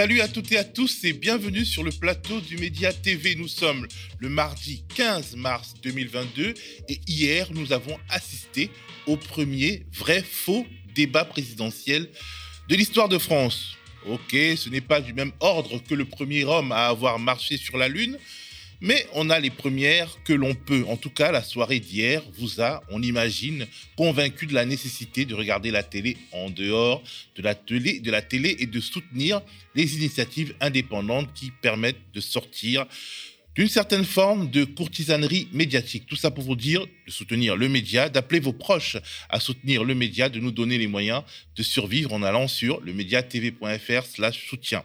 Salut à toutes et à tous et bienvenue sur le plateau du Média TV. Nous sommes le mardi 15 mars 2022 et hier nous avons assisté au premier vrai faux débat présidentiel de l'histoire de France. Ok, ce n'est pas du même ordre que le premier homme à avoir marché sur la Lune, mais on a les premières que l'on peut. En tout cas, la soirée d'hier vous a, on imagine, convaincu de la nécessité de regarder la télé en dehors de la télé, de la télé et de soutenir les initiatives indépendantes qui permettent de sortir d'une certaine forme de courtisanerie médiatique. Tout ça pour vous dire de soutenir le média, d'appeler vos proches à soutenir le média, de nous donner les moyens de survivre en allant sur le médiatv.fr slash soutien.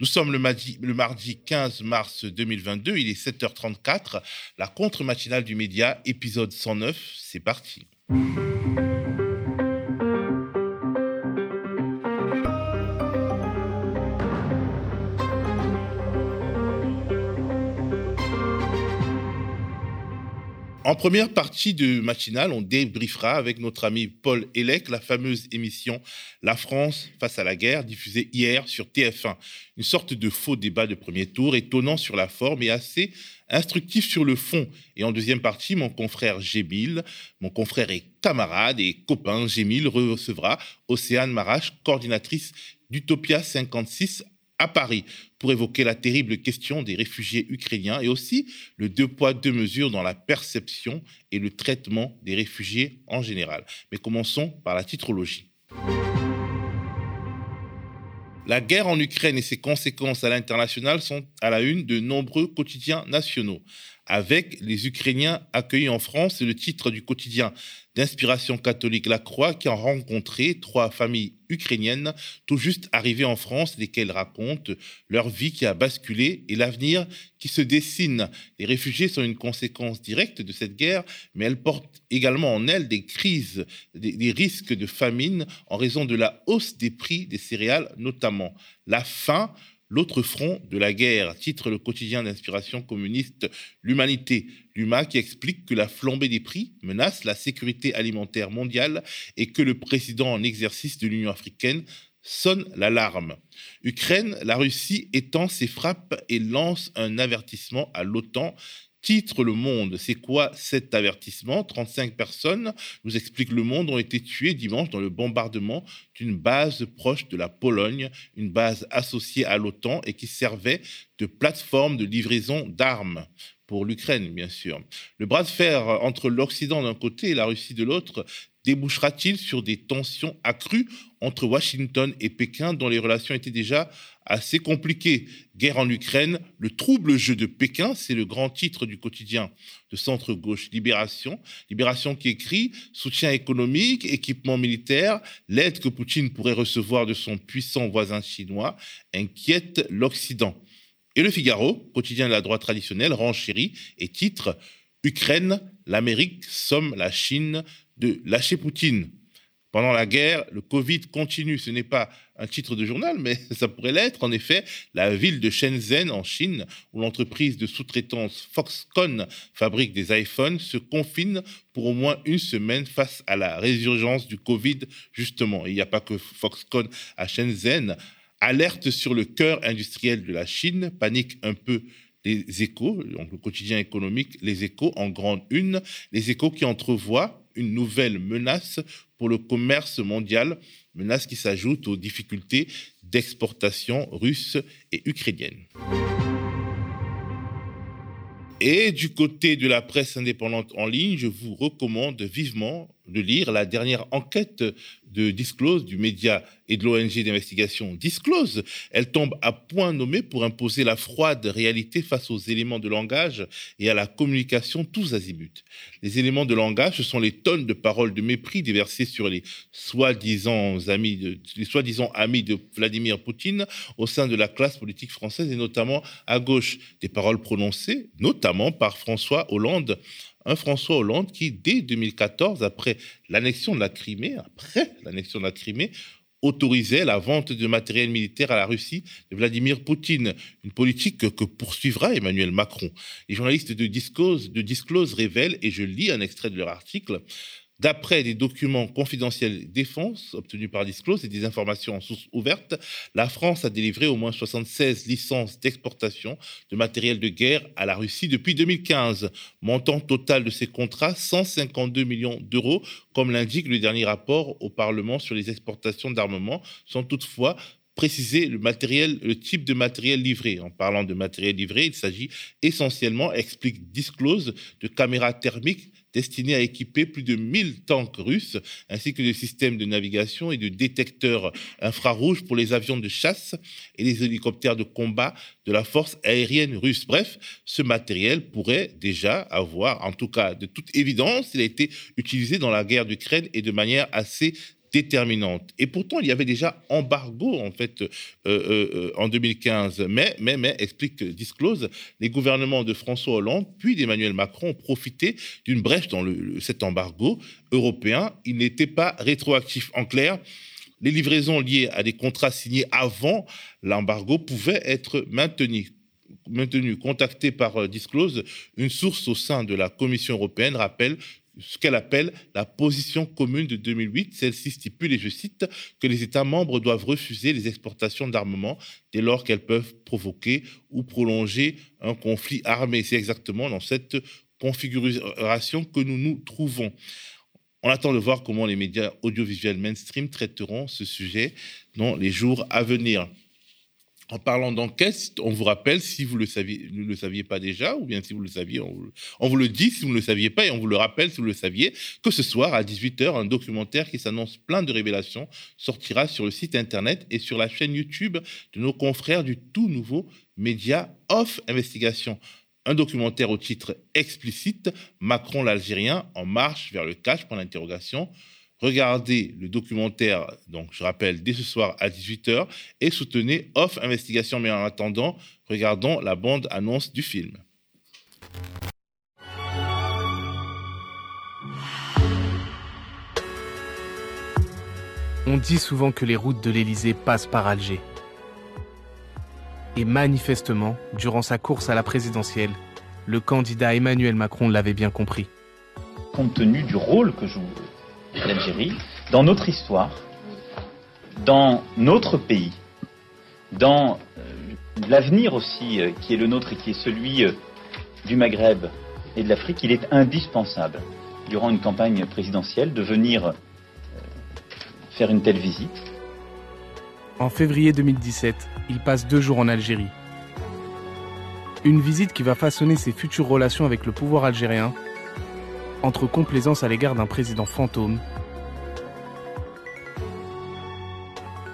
Nous sommes le mardi, le mardi 15 mars 2022, il est 7h34, la contre-matinale du média, épisode 109, c'est parti. En première partie de matinale, on débriefera avec notre ami Paul Elec la fameuse émission La France face à la guerre, diffusée hier sur TF1. Une sorte de faux débat de premier tour, étonnant sur la forme et assez instructif sur le fond. Et en deuxième partie, mon confrère Gémil, mon confrère et camarade et copain Gémil recevra Océane Marache, coordinatrice d'Utopia 56 à Paris pour évoquer la terrible question des réfugiés ukrainiens et aussi le deux poids, deux mesures dans la perception et le traitement des réfugiés en général. Mais commençons par la titrologie. La guerre en Ukraine et ses conséquences à l'international sont à la une de nombreux quotidiens nationaux avec les Ukrainiens accueillis en France. C'est le titre du quotidien d'inspiration catholique La Croix qui a rencontré trois familles ukrainiennes tout juste arrivées en France, lesquelles racontent leur vie qui a basculé et l'avenir qui se dessine. Les réfugiés sont une conséquence directe de cette guerre, mais elles portent également en elles des crises, des, des risques de famine en raison de la hausse des prix des céréales notamment. La faim, L'autre front de la guerre, titre le quotidien d'inspiration communiste L'Humanité, l'UMA qui explique que la flambée des prix menace la sécurité alimentaire mondiale et que le président en exercice de l'Union africaine sonne l'alarme. Ukraine, la Russie étend ses frappes et lance un avertissement à l'OTAN Titre Le Monde, c'est quoi cet avertissement? 35 personnes, nous explique Le Monde, ont été tuées dimanche dans le bombardement d'une base proche de la Pologne, une base associée à l'OTAN et qui servait de plateforme de livraison d'armes pour l'Ukraine, bien sûr. Le bras de fer entre l'Occident d'un côté et la Russie de l'autre débouchera-t-il sur des tensions accrues entre Washington et Pékin dont les relations étaient déjà assez compliquées? Guerre en Ukraine, le trouble jeu de Pékin, c'est le grand titre du quotidien de centre-gauche Libération. Libération qui écrit soutien économique, équipement militaire, l'aide que Poutine pourrait recevoir de son puissant voisin chinois inquiète l'Occident. Et le Figaro, quotidien de la droite traditionnelle, renchérit et titre Ukraine, l'Amérique somme la Chine de lâcher Poutine. Pendant la guerre, le Covid continue. Ce n'est pas un titre de journal, mais ça pourrait l'être. En effet, la ville de Shenzhen, en Chine, où l'entreprise de sous-traitance Foxconn fabrique des iPhones, se confine pour au moins une semaine face à la résurgence du Covid, justement. il n'y a pas que Foxconn à Shenzhen. Alerte sur le cœur industriel de la Chine, panique un peu les échos, donc le quotidien économique, les échos en grande une, les échos qui entrevoient une nouvelle menace pour le commerce mondial, menace qui s'ajoute aux difficultés d'exportation russes et ukrainiennes. Et du côté de la presse indépendante en ligne, je vous recommande vivement de lire la dernière enquête de Disclose, du média et de l'ONG d'investigation Disclose. Elle tombe à point nommé pour imposer la froide réalité face aux éléments de langage et à la communication tous azimuts. Les éléments de langage, ce sont les tonnes de paroles de mépris déversées sur les soi-disant amis de, les soi-disant amis de Vladimir Poutine au sein de la classe politique française et notamment à gauche. Des paroles prononcées, notamment par François Hollande un François Hollande qui, dès 2014, après l'annexion de la Crimée, après l'annexion de la Crimée, autorisait la vente de matériel militaire à la Russie de Vladimir Poutine, une politique que, poursuivra Emmanuel Macron. Les journalistes de Disclose, de Disclose révèlent, et je lis un extrait de leur article, D'après des documents confidentiels défense obtenus par Disclose et des informations en source ouverte, la France a délivré au moins 76 licences d'exportation de matériel de guerre à la Russie depuis 2015. Montant total de ces contrats, 152 millions d'euros, comme l'indique le dernier rapport au Parlement sur les exportations d'armement, sont toutefois préciser le matériel, le type de matériel livré. En parlant de matériel livré, il s'agit essentiellement, explique Disclose, de caméras thermiques destinées à équiper plus de 1000 tanks russes, ainsi que de systèmes de navigation et de détecteurs infrarouges pour les avions de chasse et les hélicoptères de combat de la force aérienne russe. Bref, ce matériel pourrait déjà avoir, en tout cas de toute évidence, il a été utilisé dans la guerre d'Ukraine et de manière assez déterminante. Et pourtant, il y avait déjà embargo, en fait, euh, euh, euh, en 2015. Mais, mais, mais, explique Disclose, les gouvernements de François Hollande puis d'Emmanuel Macron ont profité d'une brèche dans cet embargo européen. Il n'était pas rétroactif. En clair, les livraisons liées à des contrats signés avant l'embargo pouvaient être maintenues maintenu, contacté par Disclose, une source au sein de la Commission européenne rappelle ce qu'elle appelle la position commune de 2008. Celle-ci stipule, et je cite, que les États membres doivent refuser les exportations d'armement dès lors qu'elles peuvent provoquer ou prolonger un conflit armé. C'est exactement dans cette configuration que nous nous trouvons. On attend de voir comment les médias audiovisuels mainstream traiteront ce sujet dans les jours à venir en parlant d'enquête, on vous rappelle, si vous ne le saviez pas déjà, ou bien si vous le saviez, on vous, le dit si vous ne le saviez pas, et on vous le rappelle si vous le saviez, que ce soir, à 18h, un documentaire qui s'annonce plein de révélations sortira sur le site internet et sur la chaîne YouTube de nos confrères du tout nouveau média Off Investigation. Un documentaire au titre explicite, Macron l'Algérien en marche vers le cash, pour l'interrogation regardez le documentaire, donc je rappelle, dès ce soir à 18h, et soutenez Off Investigation. Mais en attendant, regardons la bande-annonce du film. On dit souvent que les routes de l'Élysée passent par Alger. Et manifestement, durant sa course à la présidentielle, le candidat Emmanuel Macron l'avait bien compris. Compte tenu du rôle que joue l'Algérie, dans notre histoire, dans notre pays, dans euh, l'avenir aussi euh, qui est le nôtre et qui est celui euh, du Maghreb et de l'Afrique, il est indispensable, durant une campagne présidentielle, de venir faire une telle visite. En février 2017, il passe deux jours en Algérie. Une visite qui va façonner ses futures relations avec le pouvoir algérien entre complaisance à l'égard d'un président fantôme,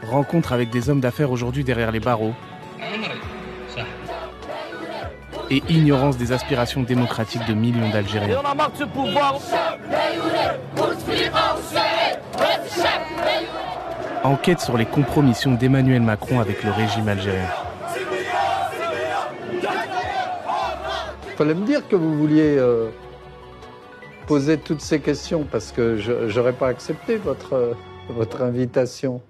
rencontre avec des hommes d'affaires aujourd'hui derrière les barreaux, et ignorance des aspirations démocratiques de millions d'Algériens. Enquête sur les compromissions d'Emmanuel Macron avec le régime algérien. Il fallait me dire que vous vouliez euh, poser toutes ces questions parce que je n'aurais pas accepté votre, votre invitation.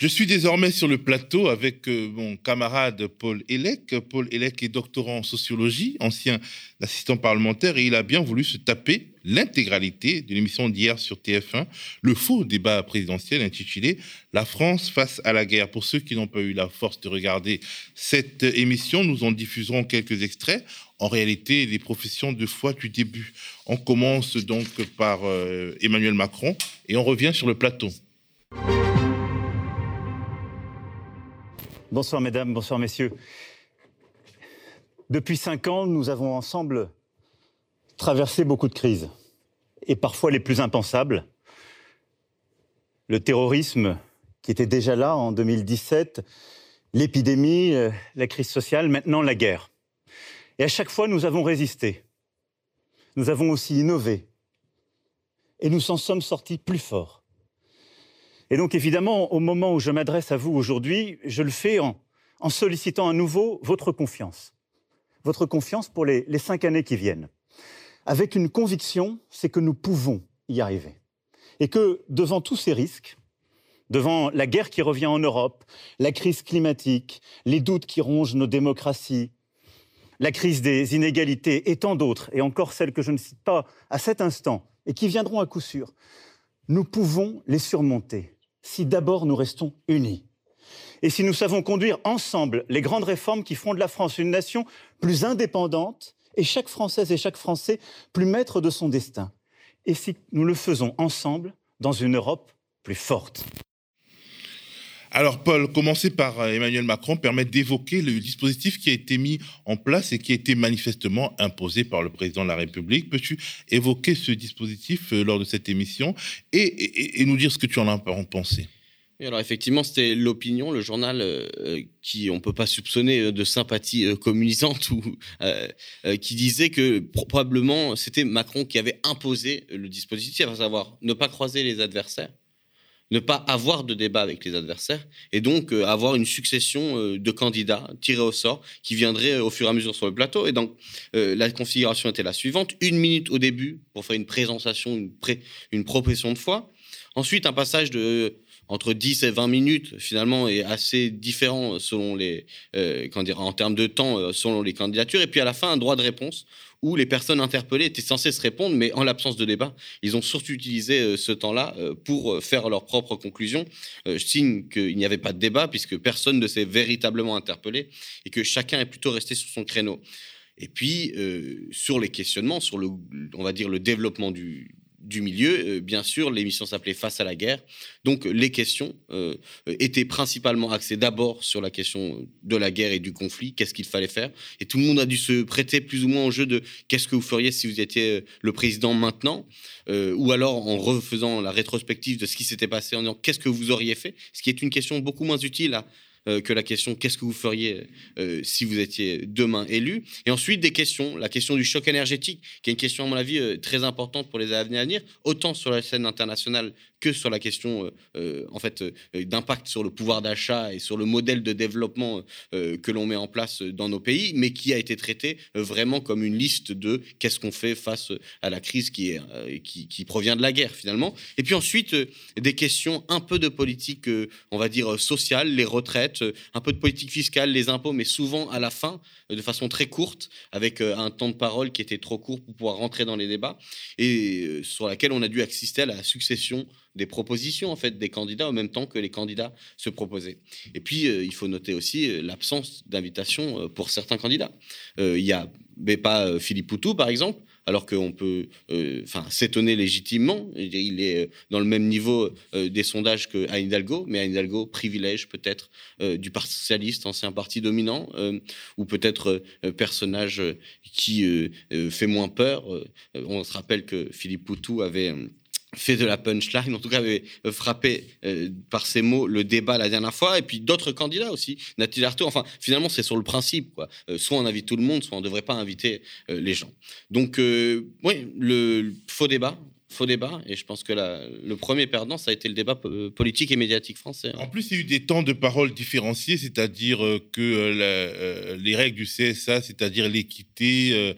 Je suis désormais sur le plateau avec euh, mon camarade Paul Elec. Paul Elec est doctorant en sociologie, ancien assistant parlementaire, et il a bien voulu se taper l'intégralité de l'émission d'hier sur TF1, le faux débat présidentiel intitulé La France face à la guerre. Pour ceux qui n'ont pas eu la force de regarder cette émission, nous en diffuserons quelques extraits. En réalité, les professions de foi du début. On commence donc par euh, Emmanuel Macron et on revient sur le plateau. Bonsoir mesdames, bonsoir messieurs. Depuis cinq ans, nous avons ensemble traversé beaucoup de crises, et parfois les plus impensables. Le terrorisme qui était déjà là en 2017, l'épidémie, euh, la crise sociale, maintenant la guerre. Et à chaque fois, nous avons résisté. Nous avons aussi innové. Et nous en sommes sortis plus forts. Et donc évidemment, au moment où je m'adresse à vous aujourd'hui, je le fais en, sollicitant à nouveau votre confiance. Votre confiance pour les, cinq années qui viennent. avec une conviction, c'est que nous pouvons y arriver. Et que devant tous ces risques, devant la guerre qui revient en Europe, la crise climatique, les doutes qui rongent nos démocraties, la crise des inégalités et tant d'autres, et encore celles que je ne cite pas à cet instant, et qui viendront à coup sûr, nous pouvons les surmonter si d'abord nous restons unis. Et si nous savons conduire ensemble les grandes réformes qui feront de la France une nation plus indépendante, et chaque Française et chaque Français plus maître de son destin. Et si nous le faisons ensemble dans une Europe plus forte. Alors, Paul, commencer par euh, Emmanuel Macron permet d'évoquer le dispositif qui a été mis en place et qui a été manifestement imposé par le président de la République. Peux-tu évoquer ce dispositif euh, lors de cette émission et, nous dire ce que tu en as pensé? Alors effectivement, c'était l'opinion, le journal euh, qui on peut pas soupçonner de sympathie communisante ou qui disait que probablement c'était Macron qui avait imposé le dispositif, à savoir ne pas croiser les adversaires ne pas avoir de débat avec les adversaires et donc euh, avoir une succession euh, de candidats tirés au sort qui viendraient euh, au fur et à mesure sur le plateau. Et donc la configuration était la suivante une minute au début pour faire une présentation, une, pré une proposition de foi. Ensuite, un passage de entre 10 et 20 minutes, finalement, est assez différent selon les, euh, en termes de temps, selon les candidatures. Et puis à la fin, un droit de réponse où les personnes interpellées étaient censées se répondre, mais en l'absence de débat, ils ont surtout utilisé euh, ce temps-là euh, pour faire leurs propres conclusions. signe qu'il n'y avait pas de débat puisque personne ne s'est véritablement interpellé et que chacun est plutôt resté sur son créneau. Et puis, sur les questionnements, sur le, on va dire, le développement du, du milieu. Euh, bien sûr, l'émission s'appelait Face à la guerre. Donc les questions euh, étaient principalement axées d'abord sur la question de la guerre et du conflit, qu'est-ce qu'il fallait faire. Et tout le monde a dû se prêter plus ou moins au jeu de qu'est-ce que vous feriez si vous étiez euh, le président maintenant, ou alors en refaisant la rétrospective de ce qui s'était passé en disant qu'est-ce que vous auriez fait, ce qui est une question beaucoup moins utile à euh, que la question qu'est-ce que vous feriez euh, si vous étiez demain élu? Et ensuite des questions, la question du choc énergétique, qui est une question à mon avis euh, très importante pour les années à venir, autant sur la scène internationale que sur la question en fait d'impact sur le pouvoir d'achat et sur le modèle de développement que l'on met en place dans nos pays, mais qui a été traité vraiment comme une liste de qu'est-ce qu'on fait face à la crise qui, qui, qui, provient de la guerre finalement. Et puis ensuite des questions un peu de politique, on va dire sociale, les retraites euh, un peu de politique fiscale, les impôts, mais souvent à la fin, euh, de façon très courte, avec euh, un temps de parole qui était trop court pour pouvoir rentrer dans les débats, et sur laquelle on a dû assister à la succession des propositions en fait des candidats en même temps que les candidats se proposaient. Et puis il faut noter aussi l'absence d'invitation pour certains candidats. il y a mais pas Philippe Poutou par exemple alors qu'on peut euh, enfin s'étonner légitimement. Il est euh, dans le même niveau euh, des sondages que Anne mais Anne Hidalgo privilège peut-être du Parti socialiste, ancien parti dominant, ou peut-être personnage qui fait moins peur. on se rappelle que Philippe Poutou avait fait de la punchline, en tout cas avait euh, frappé euh, par ces mots le débat la dernière fois, et puis d'autres candidats aussi, Nathalie Arthaud. Enfin, finalement, c'est sur le principe, quoi. Euh, soit on invite tout le monde, soit on ne devrait pas inviter les gens. Donc, oui, le faux débat, faux débat. Et je pense que le premier perdant, ça a été le débat politique et médiatique français. En plus, il y a eu des temps de parole différenciés, c'est-à-dire euh, que euh, euh, les règles du CSA, c'est-à-dire l'équité,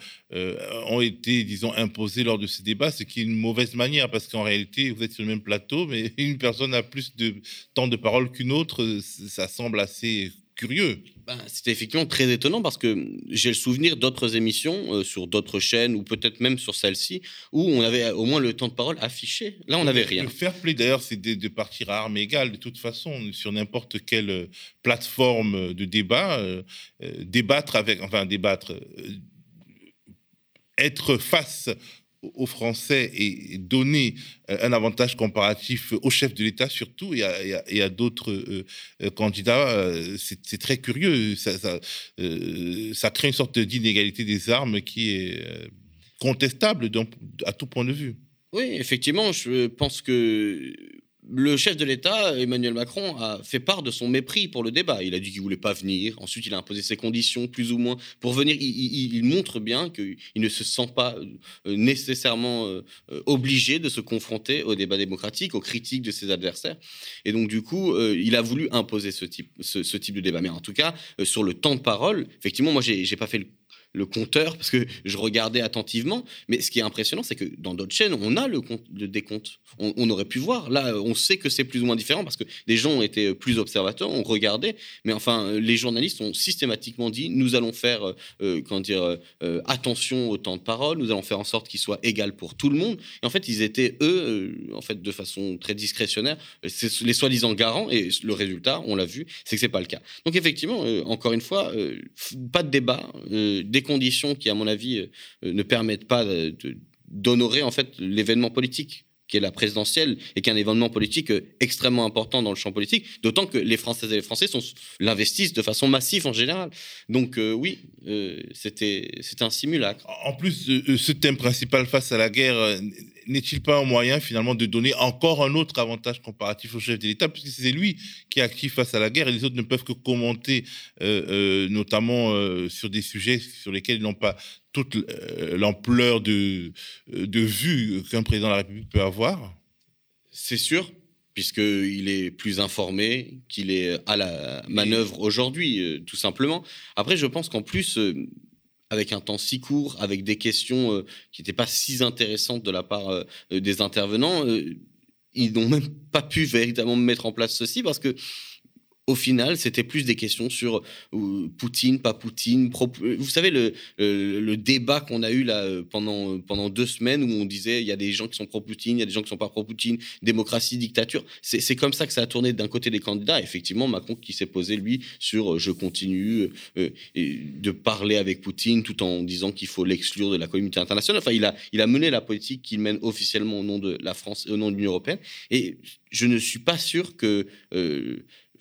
ont été, disons, imposées lors de ces débats, ce qui est une mauvaise manière, parce qu'en réalité, vous êtes sur le même plateau, mais une personne a plus de temps de parole qu'une autre. Ça semble assez curieux. Ben, C'était effectivement très étonnant parce que j'ai le souvenir d'autres émissions euh, sur d'autres chaînes ou peut-être même sur celle-ci où on avait au moins le temps de parole affiché. Là, on n'avait rien. Le fair play, d'ailleurs, c'est de, partir à armes égales de toute façon sur n'importe quelle euh, plateforme de débat. Euh, débattre avec, enfin, débattre, être face aux Français et donner euh, un avantage comparatif au chef de l'État surtout et à, d'autres euh, euh, candidats, c'est très curieux. Ça, ça, crée une sorte d'inégalité des armes qui est contestable à tout point de vue. Oui, effectivement, je pense que le chef de l'État, Emmanuel Macron, a fait part de son mépris pour le débat. Il a dit qu'il voulait pas venir. Ensuite, il a imposé ses conditions, plus ou moins, pour venir. Il, montre bien qu'il ne se sent pas euh, nécessairement euh, obligé de se confronter au débat démocratique, aux critiques de ses adversaires. Et donc, du coup, euh, il a voulu imposer ce type, ce, type de débat. Mais en tout cas, sur le temps de parole, effectivement, moi, j'ai pas fait le le compteur parce que je regardais attentivement. Mais ce qui est impressionnant, c'est que dans d'autres chaînes, on a le, décompte. On, aurait pu voir. Là, on sait que c'est plus ou moins différent parce que des gens ont été plus observateurs, on regardait. Mais enfin, les journalistes ont systématiquement dit nous allons faire, euh, euh, comment dire, euh, attention au temps de parole, nous allons faire en sorte qu'il soit égal pour tout le monde. Et en fait, ils étaient, eux, en fait, de façon très discrétionnaire, les soi-disant garants. Et le résultat, on l'a vu, c'est que c'est pas le cas. Donc, effectivement, encore une fois, pas de débat. Conditions qui, à mon avis, euh, ne permettent pas d'honorer en fait l'événement politique qui est la présidentielle et qui est un événement politique euh, extrêmement important dans le champ politique, d'autant que les Françaises et les Français l'investissent de façon massive en général. Donc euh, oui, c'était un simulacre. En plus, ce thème principal face à la guerre n'est-il pas un moyen finalement de donner encore un autre avantage comparatif au chef de l'État, puisque c'est lui qui est actif face à la guerre et les autres ne peuvent que commenter, euh, euh, notamment euh, sur des sujets sur lesquels ils n'ont pas toute l'ampleur de, de vue qu'un président de la République peut avoir C'est sûr, puisqu'il est plus informé, qu'il est à la manœuvre aujourd'hui, tout simplement. Après, je pense qu'en plus, avec un temps si court, avec des questions euh, qui n'étaient pas si intéressantes de la part euh, des intervenants, euh, ils n'ont même pas pu véritablement mettre en place ceci parce que au final, c'était plus des questions sur euh, Poutine, pas Poutine. Euh, vous savez, le, le, débat qu'on a eu là euh, pendant, pendant deux semaines où on disait il y a des gens qui sont pro-Poutine, il y a des gens qui sont pas pro-Poutine, démocratie, dictature. C'est comme ça que ça a tourné d'un côté des candidats. Effectivement, Macron qui s'est posé, lui, sur je continue de parler avec Poutine tout en disant qu'il faut l'exclure de la communauté internationale. Enfin, il a, il a mené la politique qu'il mène officiellement au nom de la France et au nom de l'Union européenne. Et je ne suis pas sûr que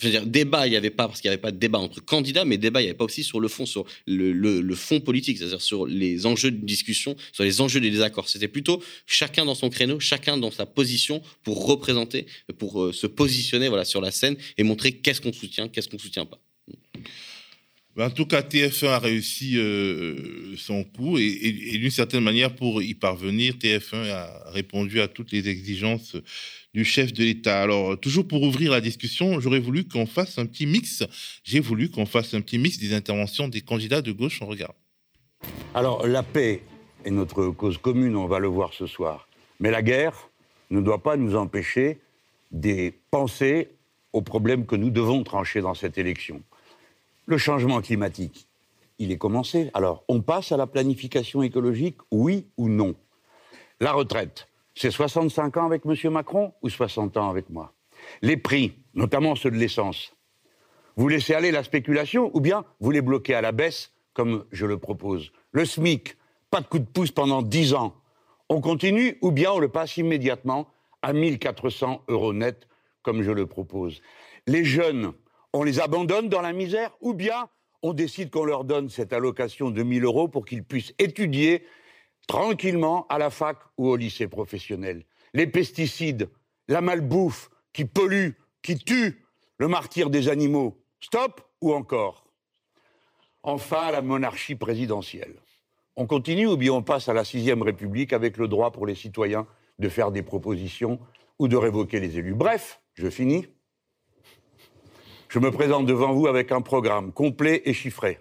je veux dire, débat, il n'y avait pas, parce qu'il n'y avait pas de débat entre candidats, mais débat, il n'y avait pas aussi sur le fond, sur le, le, fond politique, c'est-à-dire sur les enjeux de discussion, sur les enjeux des désaccords. C'était plutôt chacun dans son créneau, chacun dans sa position pour représenter, pour euh, se positionner voilà, sur la scène et montrer qu'est-ce qu'on soutient, qu'est-ce qu'on ne soutient pas. En tout cas, TF1 a réussi euh, son coup et d'une certaine manière, pour y parvenir, TF1 a répondu à toutes les exigences du chef de l'État. Alors, toujours pour ouvrir la discussion, j'aurais voulu qu'on fasse un petit mix. Des interventions des candidats de gauche. On regarde. Alors, la paix est notre cause commune, on va le voir ce soir. Mais la guerre ne doit pas nous empêcher de penser aux problèmes que nous devons trancher dans cette élection. Le changement climatique, il est commencé. Alors, on passe à la planification écologique, oui ou non? La retraite, c'est 65 ans avec M. Macron ou 60 ans avec moi? Les prix, notamment ceux de l'essence, vous laissez aller la spéculation ou bien vous les bloquez à la baisse, comme je le propose? Le SMIC, pas de coup de pouce pendant 10 ans. On continue ou bien on le passe immédiatement à 1400 euros net, comme je le propose? Les jeunes, on les abandonne dans la misère ou bien on décide qu'on leur donne cette allocation de 1000 euros pour qu'ils puissent étudier tranquillement à la fac ou au lycée professionnel. Les pesticides, la malbouffe qui pollue, qui tue, le martyr des animaux. Stop ou encore? Enfin, la monarchie présidentielle. On continue ou bien on passe à la sixième République avec le droit pour les citoyens de faire des propositions ou de révoquer les élus. Bref, je finis. Je me présente devant vous avec un programme complet et chiffré.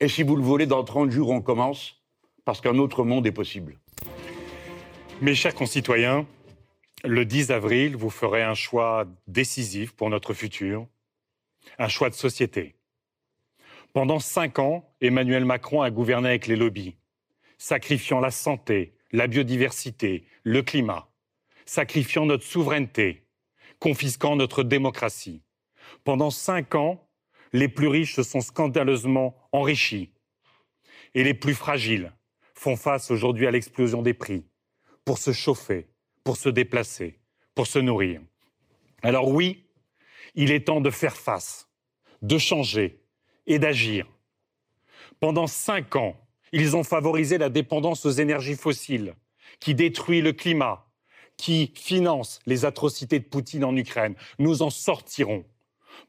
Et si vous le voulez, dans 30 jours, on commence parce qu'un autre monde est possible. Mes chers concitoyens, le 10 avril, vous ferez un choix décisif pour notre futur, un choix de société. Pendant cinq ans, Emmanuel Macron a gouverné avec les lobbies, sacrifiant la santé, la biodiversité, le climat, sacrifiant notre souveraineté, confisquant notre démocratie. Pendant cinq ans, les plus riches se sont scandaleusement enrichis et les plus fragiles font face aujourd'hui à l'explosion des prix pour se chauffer, pour se déplacer, pour se nourrir. Alors oui, il est temps de faire face, de changer et d'agir. Pendant cinq ans, ils ont favorisé la dépendance aux énergies fossiles, qui détruit le climat, qui finance les atrocités de Poutine en Ukraine. Nous en sortirons.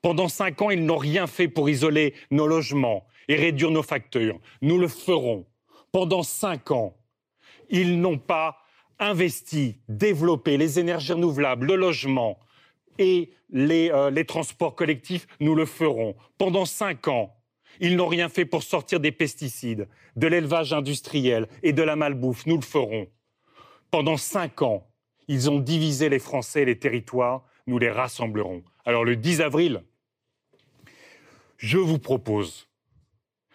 Pendant cinq ans, ils n'ont rien fait pour isoler nos logements et réduire nos factures. Nous le ferons pendant cinq ans, ils n'ont pas investi, développé les énergies renouvelables, le logement et les, euh, les transports collectifs, nous le ferons. Pendant cinq ans, Ils n'ont rien fait pour sortir des pesticides, de l'élevage industriel et de la malbouffe. Nous le ferons. Pendant cinq ans, ils ont divisé les Français et les territoires. Nous les rassemblerons. Alors le 10 avril, je vous propose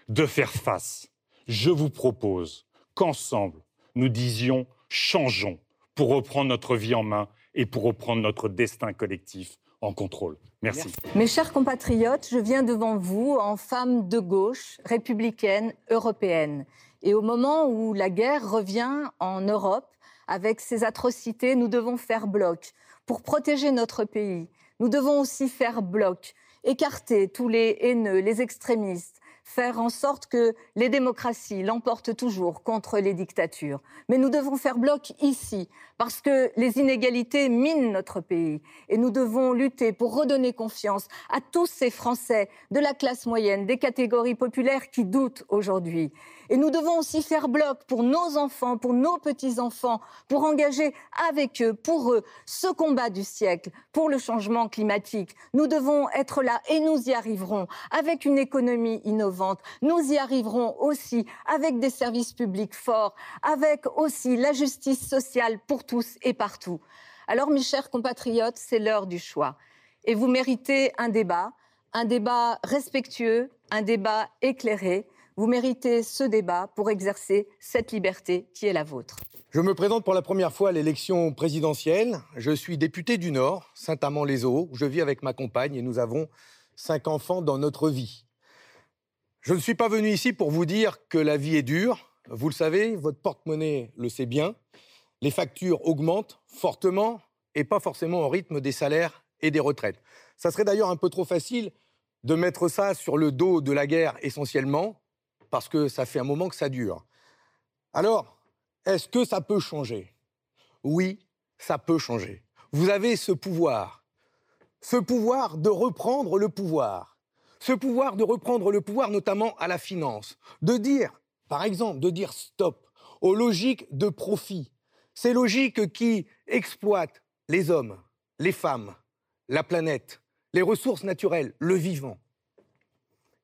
de faire face. Je vous propose qu'ensemble, nous disions changeons pour reprendre notre vie en main et pour reprendre notre destin collectif en contrôle. Merci. Mes chers compatriotes, je viens devant vous en femme de gauche, républicaine, européenne. Et au moment où la guerre revient en Europe, avec ses atrocités, nous devons faire bloc pour protéger notre pays. Nous devons aussi faire bloc, écarter tous les haineux, les extrémistes, faire en sorte que les démocraties l'emportent toujours contre les dictatures. Mais nous devons faire bloc ici, parce que les inégalités minent notre pays. Et nous devons lutter pour redonner confiance à tous ces Français de la classe moyenne, des catégories populaires qui doutent aujourd'hui. Et nous devons aussi faire bloc pour nos enfants, pour nos petits-enfants, pour engager avec eux, pour eux, ce combat du siècle, pour le changement climatique. Nous devons être là et nous y arriverons avec une économie innovante. Nous y arriverons aussi avec des services publics forts, avec aussi la justice sociale pour tous et partout. Alors, mes chers compatriotes, c'est l'heure du choix. Et vous méritez un débat, un débat respectueux, un débat éclairé vous méritez ce débat pour exercer cette liberté qui est la vôtre. Je me présente pour la première fois à l'élection présidentielle. Je suis député du Nord, Saint-Amand-les-Eaux, je vis avec ma compagne et nous avons cinq enfants dans notre vie. Je ne suis pas venu ici pour vous dire que la vie est dure. Vous le savez, votre porte-monnaie le sait bien. Les factures augmentent fortement et pas forcément au rythme des salaires et des retraites. Ça serait d'ailleurs un peu trop facile de mettre ça sur le dos de la guerre essentiellement, parce que ça fait un moment que ça dure. Alors, est-ce que ça peut changer? Oui, ça peut changer. Vous avez ce pouvoir, ce pouvoir de reprendre le pouvoir, ce pouvoir de reprendre le pouvoir notamment à la finance, de dire, par exemple, de dire stop aux logiques de profit, ces logiques qui exploitent les hommes, les femmes, la planète, les ressources naturelles, le vivant.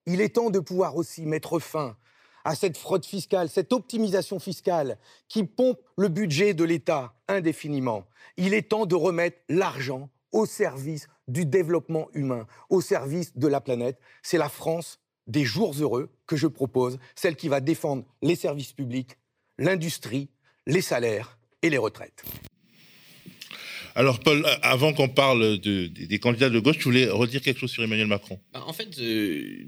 Il est temps de pouvoir aussi mettre fin à cette fraude fiscale, cette optimisation fiscale qui pompe le budget de l'État indéfiniment. Il est temps de remettre l'argent au service du développement humain, au service de la planète. C'est la France des jours heureux que je propose, celle qui va défendre les services publics, l'industrie, les salaires et les retraites. Alors, Paul, avant qu'on parle des candidats de gauche, je voulais redire quelque chose sur Emmanuel Macron? Bah, en fait, euh,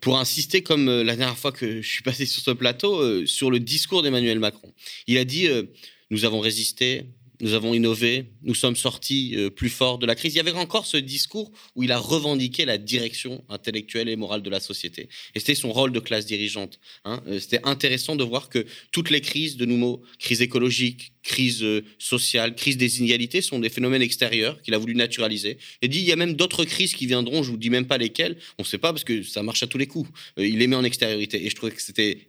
pour insister, comme euh, la dernière fois que je suis passé sur ce plateau, euh, sur le discours d'Emmanuel Macron. Il a dit euh, Nous avons résisté, nous avons innové, nous sommes sortis plus forts de la crise. Il y avait encore ce discours où il a revendiqué la direction intellectuelle et morale de la société. Et c'était son rôle de classe dirigeante. Hein. C'était intéressant de voir que toutes les crises, de nouveau, crise écologique, crise sociale, crise des inégalités, sont des phénomènes extérieurs qu'il a voulu naturaliser. Et dit, il y a même d'autres crises qui viendront, je vous dis même pas lesquelles, on ne sait pas parce que ça marche à tous les coups. il les met en extériorité. Et je trouvais que c'était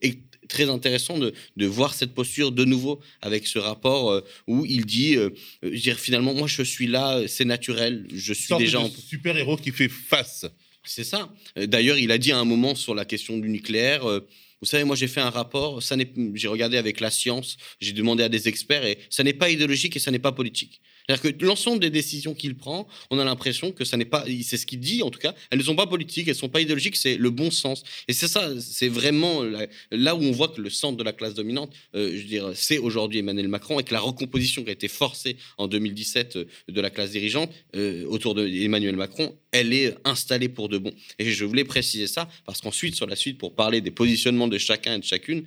très intéressant de, de, voir cette posture de nouveau avec ce rapport euh, où il dit, euh, je dire, finalement, moi je suis là, c'est naturel, je suis déjà super héros qui fait face. C'est ça. D'ailleurs, il a dit à un moment sur la question du nucléaire. Euh, vous savez, moi j'ai fait un rapport, ça j'ai regardé avec la science, j'ai demandé à des experts et ça n'est pas idéologique et ça n'est pas politique. C'est-à-dire que l'ensemble des décisions qu'il prend, on a l'impression que ça n'est pas, c'est ce qu'il dit en tout cas, elles ne sont pas politiques, elles ne sont pas idéologiques, c'est le bon sens. Et c'est ça, c'est vraiment là où on voit que le centre de la classe dominante, euh, je veux dire, c'est aujourd'hui Emmanuel Macron et que la recomposition qui a été forcée en 2017 euh, de la classe dirigeante euh, autour d'Emmanuel Macron, elle est installée pour de bon. Et je voulais préciser ça parce qu'ensuite, sur la suite, pour parler des positionnements de chacun et de chacune,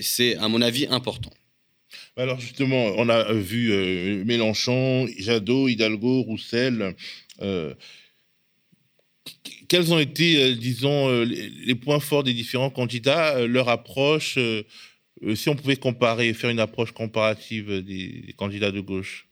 c'est à mon avis important. Alors justement, on a vu euh, Mélenchon, Jadot, Hidalgo, Roussel. Euh, quels ont été, euh, disons, les points forts des différents candidats, leur approche Si on pouvait comparer, faire une approche comparative des, candidats de gauche?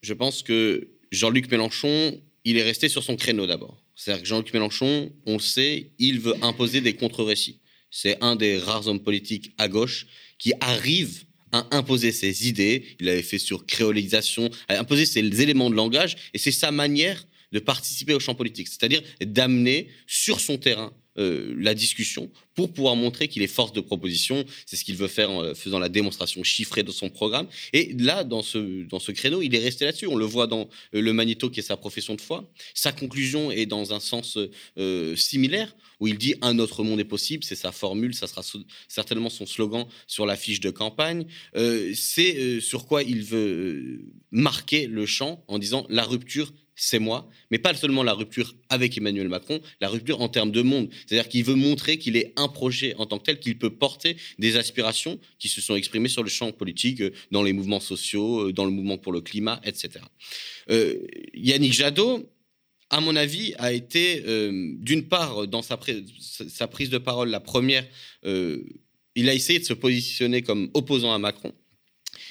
Je pense que Jean-Luc Mélenchon, il est resté sur son créneau d'abord. C'est-à-dire que Jean-Luc Mélenchon, on sait, il veut imposer des contre-récits. C'est un des rares hommes politiques à gauche qui arrive à imposer ses idées. Il avait fait sur créolisation, à imposer ses éléments de langage, et c'est sa manière de participer au champ politique, c'est-à-dire d'amener sur son terrain euh, la discussion pour pouvoir montrer qu'il est force de proposition. C'est ce qu'il veut faire en faisant la démonstration chiffrée de son programme. Et là, dans ce, dans ce créneau, il est resté là-dessus. On le voit dans le magnéto qui est sa profession de foi. Sa conclusion est dans un sens similaire où il dit un autre monde est possible. C'est sa formule, ça sera certainement son slogan sur la fiche de campagne. c'est sur quoi il veut marquer le champ en disant la rupture c'est moi, mais pas seulement la rupture avec Emmanuel Macron, la rupture en termes de monde. C'est-à-dire qu'il veut montrer qu'il est un projet en tant que tel, qu'il peut porter des aspirations qui se sont exprimées sur le champ politique, euh, dans les mouvements sociaux, euh, dans le mouvement pour le climat, etc. Euh, Yannick Jadot, à mon avis, a été, d'une part, dans sa, sa, prise de parole, la première, il a essayé de se positionner comme opposant à Macron.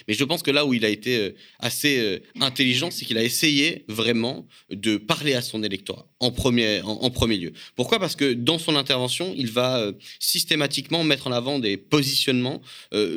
Mais je pense que là où il a été euh, assez euh, intelligent, c'est qu'il a essayé vraiment de parler à son électorat en premier, en, premier lieu. Pourquoi? Parce que dans son intervention, il va euh, systématiquement mettre en avant des positionnements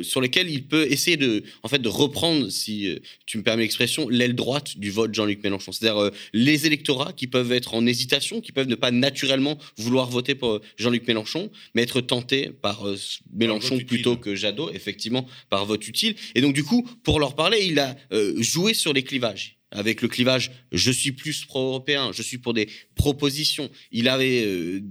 sur lesquels il peut essayer de, en fait, de reprendre, si tu me permets l'expression, l'aile droite du vote Jean-Luc Mélenchon. C'est-à-dire les électorats qui peuvent être en hésitation, qui peuvent ne pas naturellement vouloir voter pour Jean-Luc Mélenchon, mais être tentés par Mélenchon plutôt que Jadot, effectivement, par vote utile. Et donc, du coup, pour leur parler, il a euh, joué sur les clivages avec le clivage je suis plus pro-européen, je suis pour des propositions. Il avait euh,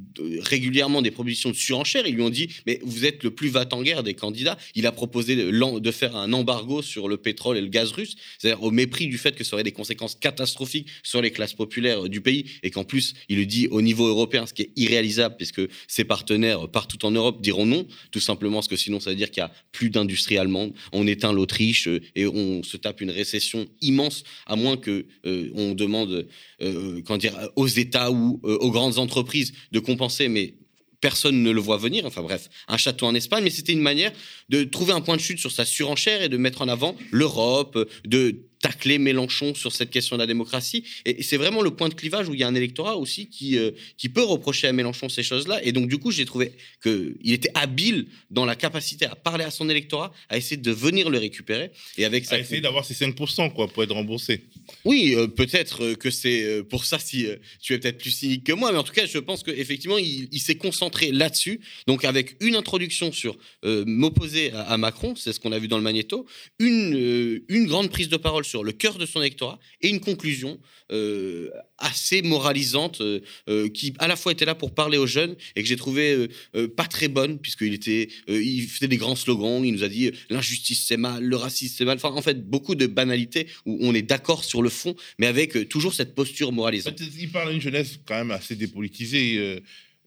régulièrement des propositions de surenchère. Ils lui ont dit mais vous êtes le plus va-t-en-guerre des candidats. Il a proposé de, faire un embargo sur le pétrole et le gaz russe, c'est-à-dire au mépris du fait que ça aurait des conséquences catastrophiques sur les classes populaires du pays et qu'en plus il le dit au niveau européen, ce qui est irréalisable puisque ses partenaires partout en Europe diront non, tout simplement parce que sinon ça veut dire qu'il y a plus d'industrie allemande. On éteint l'Autriche euh, et on se tape une récession immense à moins que euh, on demande euh, dire, aux États ou euh, aux grandes entreprises de compenser, mais personne ne le voit venir. Enfin bref, un château en Espagne, mais c'était une manière de trouver un point de chute sur sa surenchère et de mettre en avant l'Europe, de tacler Mélenchon sur cette question de la démocratie. Et c'est vraiment le point de clivage où il y a un électorat aussi qui, euh, qui peut reprocher à Mélenchon ces choses-là. Et donc, du coup, j'ai trouvé qu'il était habile dans la capacité à parler à son électorat, à essayer de venir le récupérer. Et avec ça. À essayer d'avoir ces 5% quoi, pour être remboursé. Oui, euh, peut-être que c'est euh, pour ça si tu es peut-être plus cynique que moi, mais en tout cas, je pense qu'effectivement, il, il s'est concentré là-dessus. Donc, avec une introduction sur m'opposer à, à, Macron, c'est ce qu'on a vu dans le magnéto, une, une grande prise de parole sur le cœur de son électorat et une conclusion euh, assez moralisante euh, euh, qui à la fois était là pour parler aux jeunes et que j'ai trouvé pas très bonne puisqu'il était il faisait des grands slogans il nous a dit l'injustice c'est mal le racisme c'est mal. Enfin en fait beaucoup de banalités où on est d'accord sur le fond mais avec toujours cette posture moralisante. Il parle à une jeunesse quand même assez dépolitisée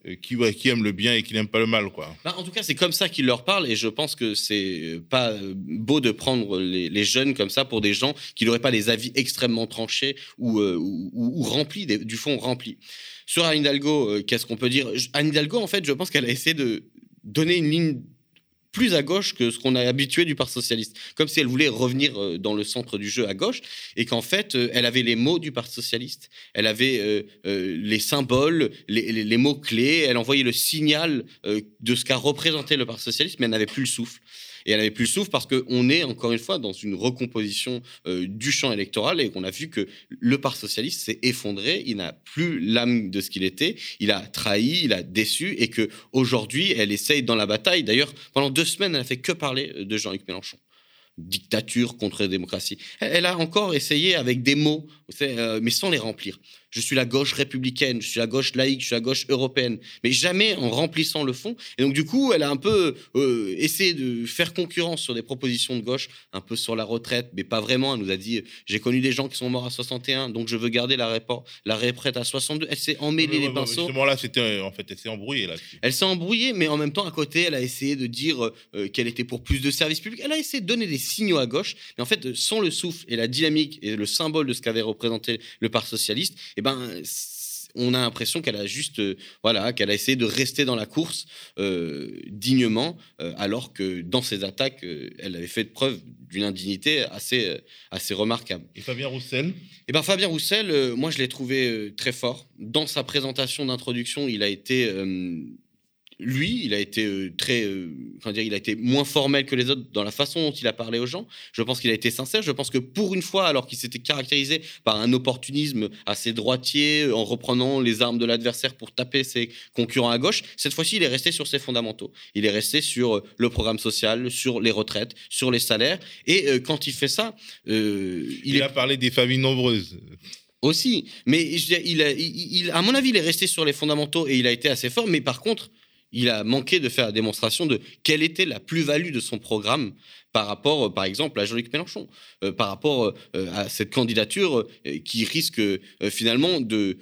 euh, qui, qui aime le bien et qui n'aime pas le mal. Quoi. Bah, en tout cas, c'est comme ça qu'il leur parle et je pense que c'est pas beau de prendre les, jeunes comme ça pour des gens qui n'auraient pas des avis extrêmement tranchés ou, euh, remplis, du fond remplis. Sur Anne Hidalgo, euh, qu'est-ce qu'on peut dire? Anne Hidalgo, en fait, je pense qu'elle a essayé de donner une ligne plus à gauche que ce qu'on a habitué du Parti socialiste, comme si elle voulait revenir euh, dans le centre du jeu à gauche, et qu'en fait, euh, elle avait les mots du Parti socialiste, elle avait euh, les symboles, les, mots clés, elle envoyait le signal de ce qu'a représenté le Parti socialiste, mais elle n'avait plus le souffle. Et elle avait plus le souffle parce qu'on est, encore une fois, dans une recomposition euh, du champ électoral et qu'on a vu que le Parti socialiste s'est effondré. Il n'a plus l'âme de ce qu'il était. Il a trahi, il a déçu et que aujourd'hui, elle essaye dans la bataille. D'ailleurs, pendant deux semaines, elle n'a fait que parler de Jean-Luc Mélenchon dictature contre la démocratie. Elle, a encore essayé avec des mots, euh, mais sans les remplir je suis la gauche républicaine, je suis la gauche laïque, je suis la gauche européenne, mais jamais en remplissant le fond. Et donc du coup, elle a un peu euh, essayé de faire concurrence sur des propositions de gauche, un peu sur la retraite, mais pas vraiment. Elle nous a dit, j'ai connu des gens qui sont morts à 61, donc je veux garder la, la retraite à 62. Elle s'est emmêlée les pinceaux. Justement là, c'était en fait, elle s'est embrouillée là. Elle s'est embrouillée, mais en même temps, à côté, elle a essayé de dire euh, qu'elle était pour plus de services publics. Elle a essayé de donner des signaux à gauche, mais en fait, sans le souffle et la dynamique et le symbole de ce qu'avait représenté le Parti socialiste, eh ben, on a l'impression qu'elle a juste, euh, voilà, qu'elle a essayé de rester dans la course euh, dignement, euh, alors que dans ses attaques, elle avait fait preuve d'une indignité assez, assez remarquable. Et Fabien Roussel Eh ben Fabien Roussel, moi je l'ai trouvé très fort dans sa présentation d'introduction. Il a été lui, il a été euh, très, euh, enfin, dire, il a été moins formel que les autres dans la façon dont il a parlé aux gens. Je pense qu'il a été sincère. Je pense que pour une fois, alors qu'il s'était caractérisé par un opportunisme assez droitier, euh, en reprenant les armes de l'adversaire pour taper ses concurrents à gauche, cette fois-ci, il est resté sur ses fondamentaux. Il est resté sur le programme social, sur les retraites, sur les salaires. Et quand il fait ça, il, il a parlé des familles nombreuses aussi. Mais il, a, il, à mon avis, il est resté sur les fondamentaux et il a été assez fort. Mais par contre, il a manqué de faire la démonstration de quelle était la plus-value de son programme par rapport, euh, par exemple, à Jean-Luc Mélenchon, euh, par rapport euh, à cette candidature qui risque finalement de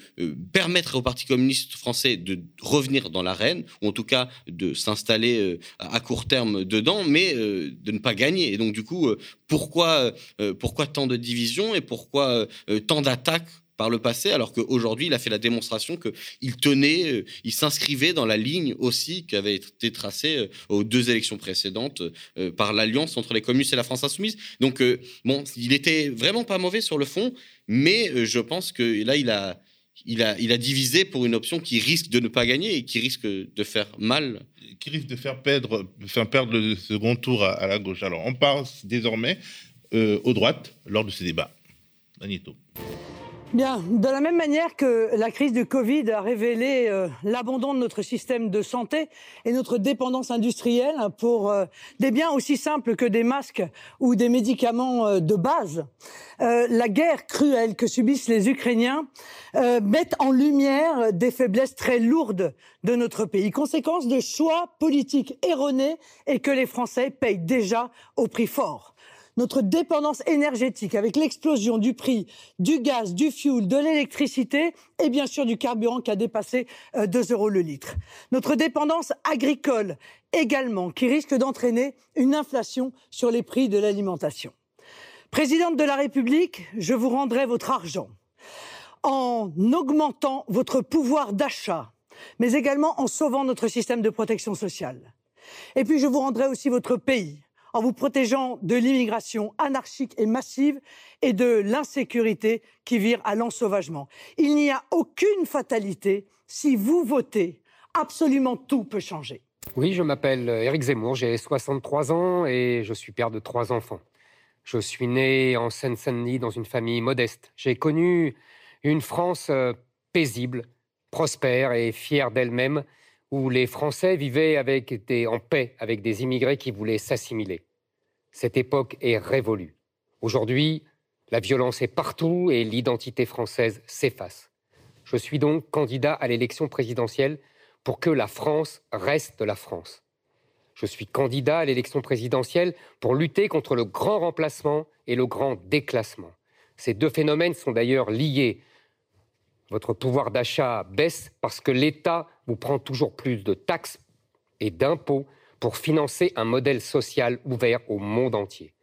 permettre au Parti communiste français de revenir dans l'arène, ou en tout cas de s'installer à court terme dedans, mais de ne pas gagner. Et donc, du coup, pourquoi, pourquoi tant de divisions et pourquoi tant d'attaques par le passé, alors qu'aujourd'hui, il a fait la démonstration qu'il tenait, euh, il s'inscrivait dans la ligne aussi qui avait été tracée euh, aux deux élections précédentes euh, par l'alliance entre les communistes et la France insoumise. Donc, bon, il était vraiment pas mauvais sur le fond, mais je pense que là, il a, il a, il a divisé pour une option qui risque de ne pas gagner et qui risque de faire mal. Qui risque de faire perdre, perdre le second tour à, la gauche. Alors, on passe désormais aux droites lors de ce débat. Magneto. Bien, de la même manière que la crise du Covid a révélé euh, l'abandon de notre système de santé et notre dépendance industrielle pour euh, des biens aussi simples que des masques ou des médicaments euh, de base, la guerre cruelle que subissent les Ukrainiens met en lumière des faiblesses très lourdes de notre pays, conséquence de choix politiques erronés et que les Français payent déjà au prix fort notre dépendance énergétique avec l'explosion du prix du gaz, du fuel, de l'électricité et bien sûr du carburant qui a dépassé 2 euh, euros le litre. Notre dépendance agricole également qui risque d'entraîner une inflation sur les prix de l'alimentation. Présidente de la République, je vous rendrai votre argent en augmentant votre pouvoir d'achat, mais également en sauvant notre système de protection sociale. Et puis je vous rendrai aussi votre pays en vous protégeant de l'immigration anarchique et massive et de l'insécurité qui vire à l'ensauvagement. Il n'y a aucune fatalité. Si vous votez, absolument tout peut changer. Oui, je m'appelle Éric Zemmour, j'ai 63 ans et je suis père de trois enfants. Je suis né en Seine-Saint-Denis dans une famille modeste. J'ai connu une France euh, paisible, prospère et fière d'elle-même où les Français vivaient en paix avec des immigrés qui voulaient s'assimiler. Cette époque est révolue. Aujourd'hui, la violence est partout et l'identité française s'efface. Je suis donc candidat à l'élection présidentielle pour que la France reste la France. Je suis candidat à l'élection présidentielle pour lutter contre le grand remplacement et le grand déclassement. Ces deux phénomènes sont d'ailleurs liés. Votre pouvoir d'achat baisse parce que l'État vous prend toujours plus de taxes et d'impôts pour financer un modèle social ouvert au monde entier.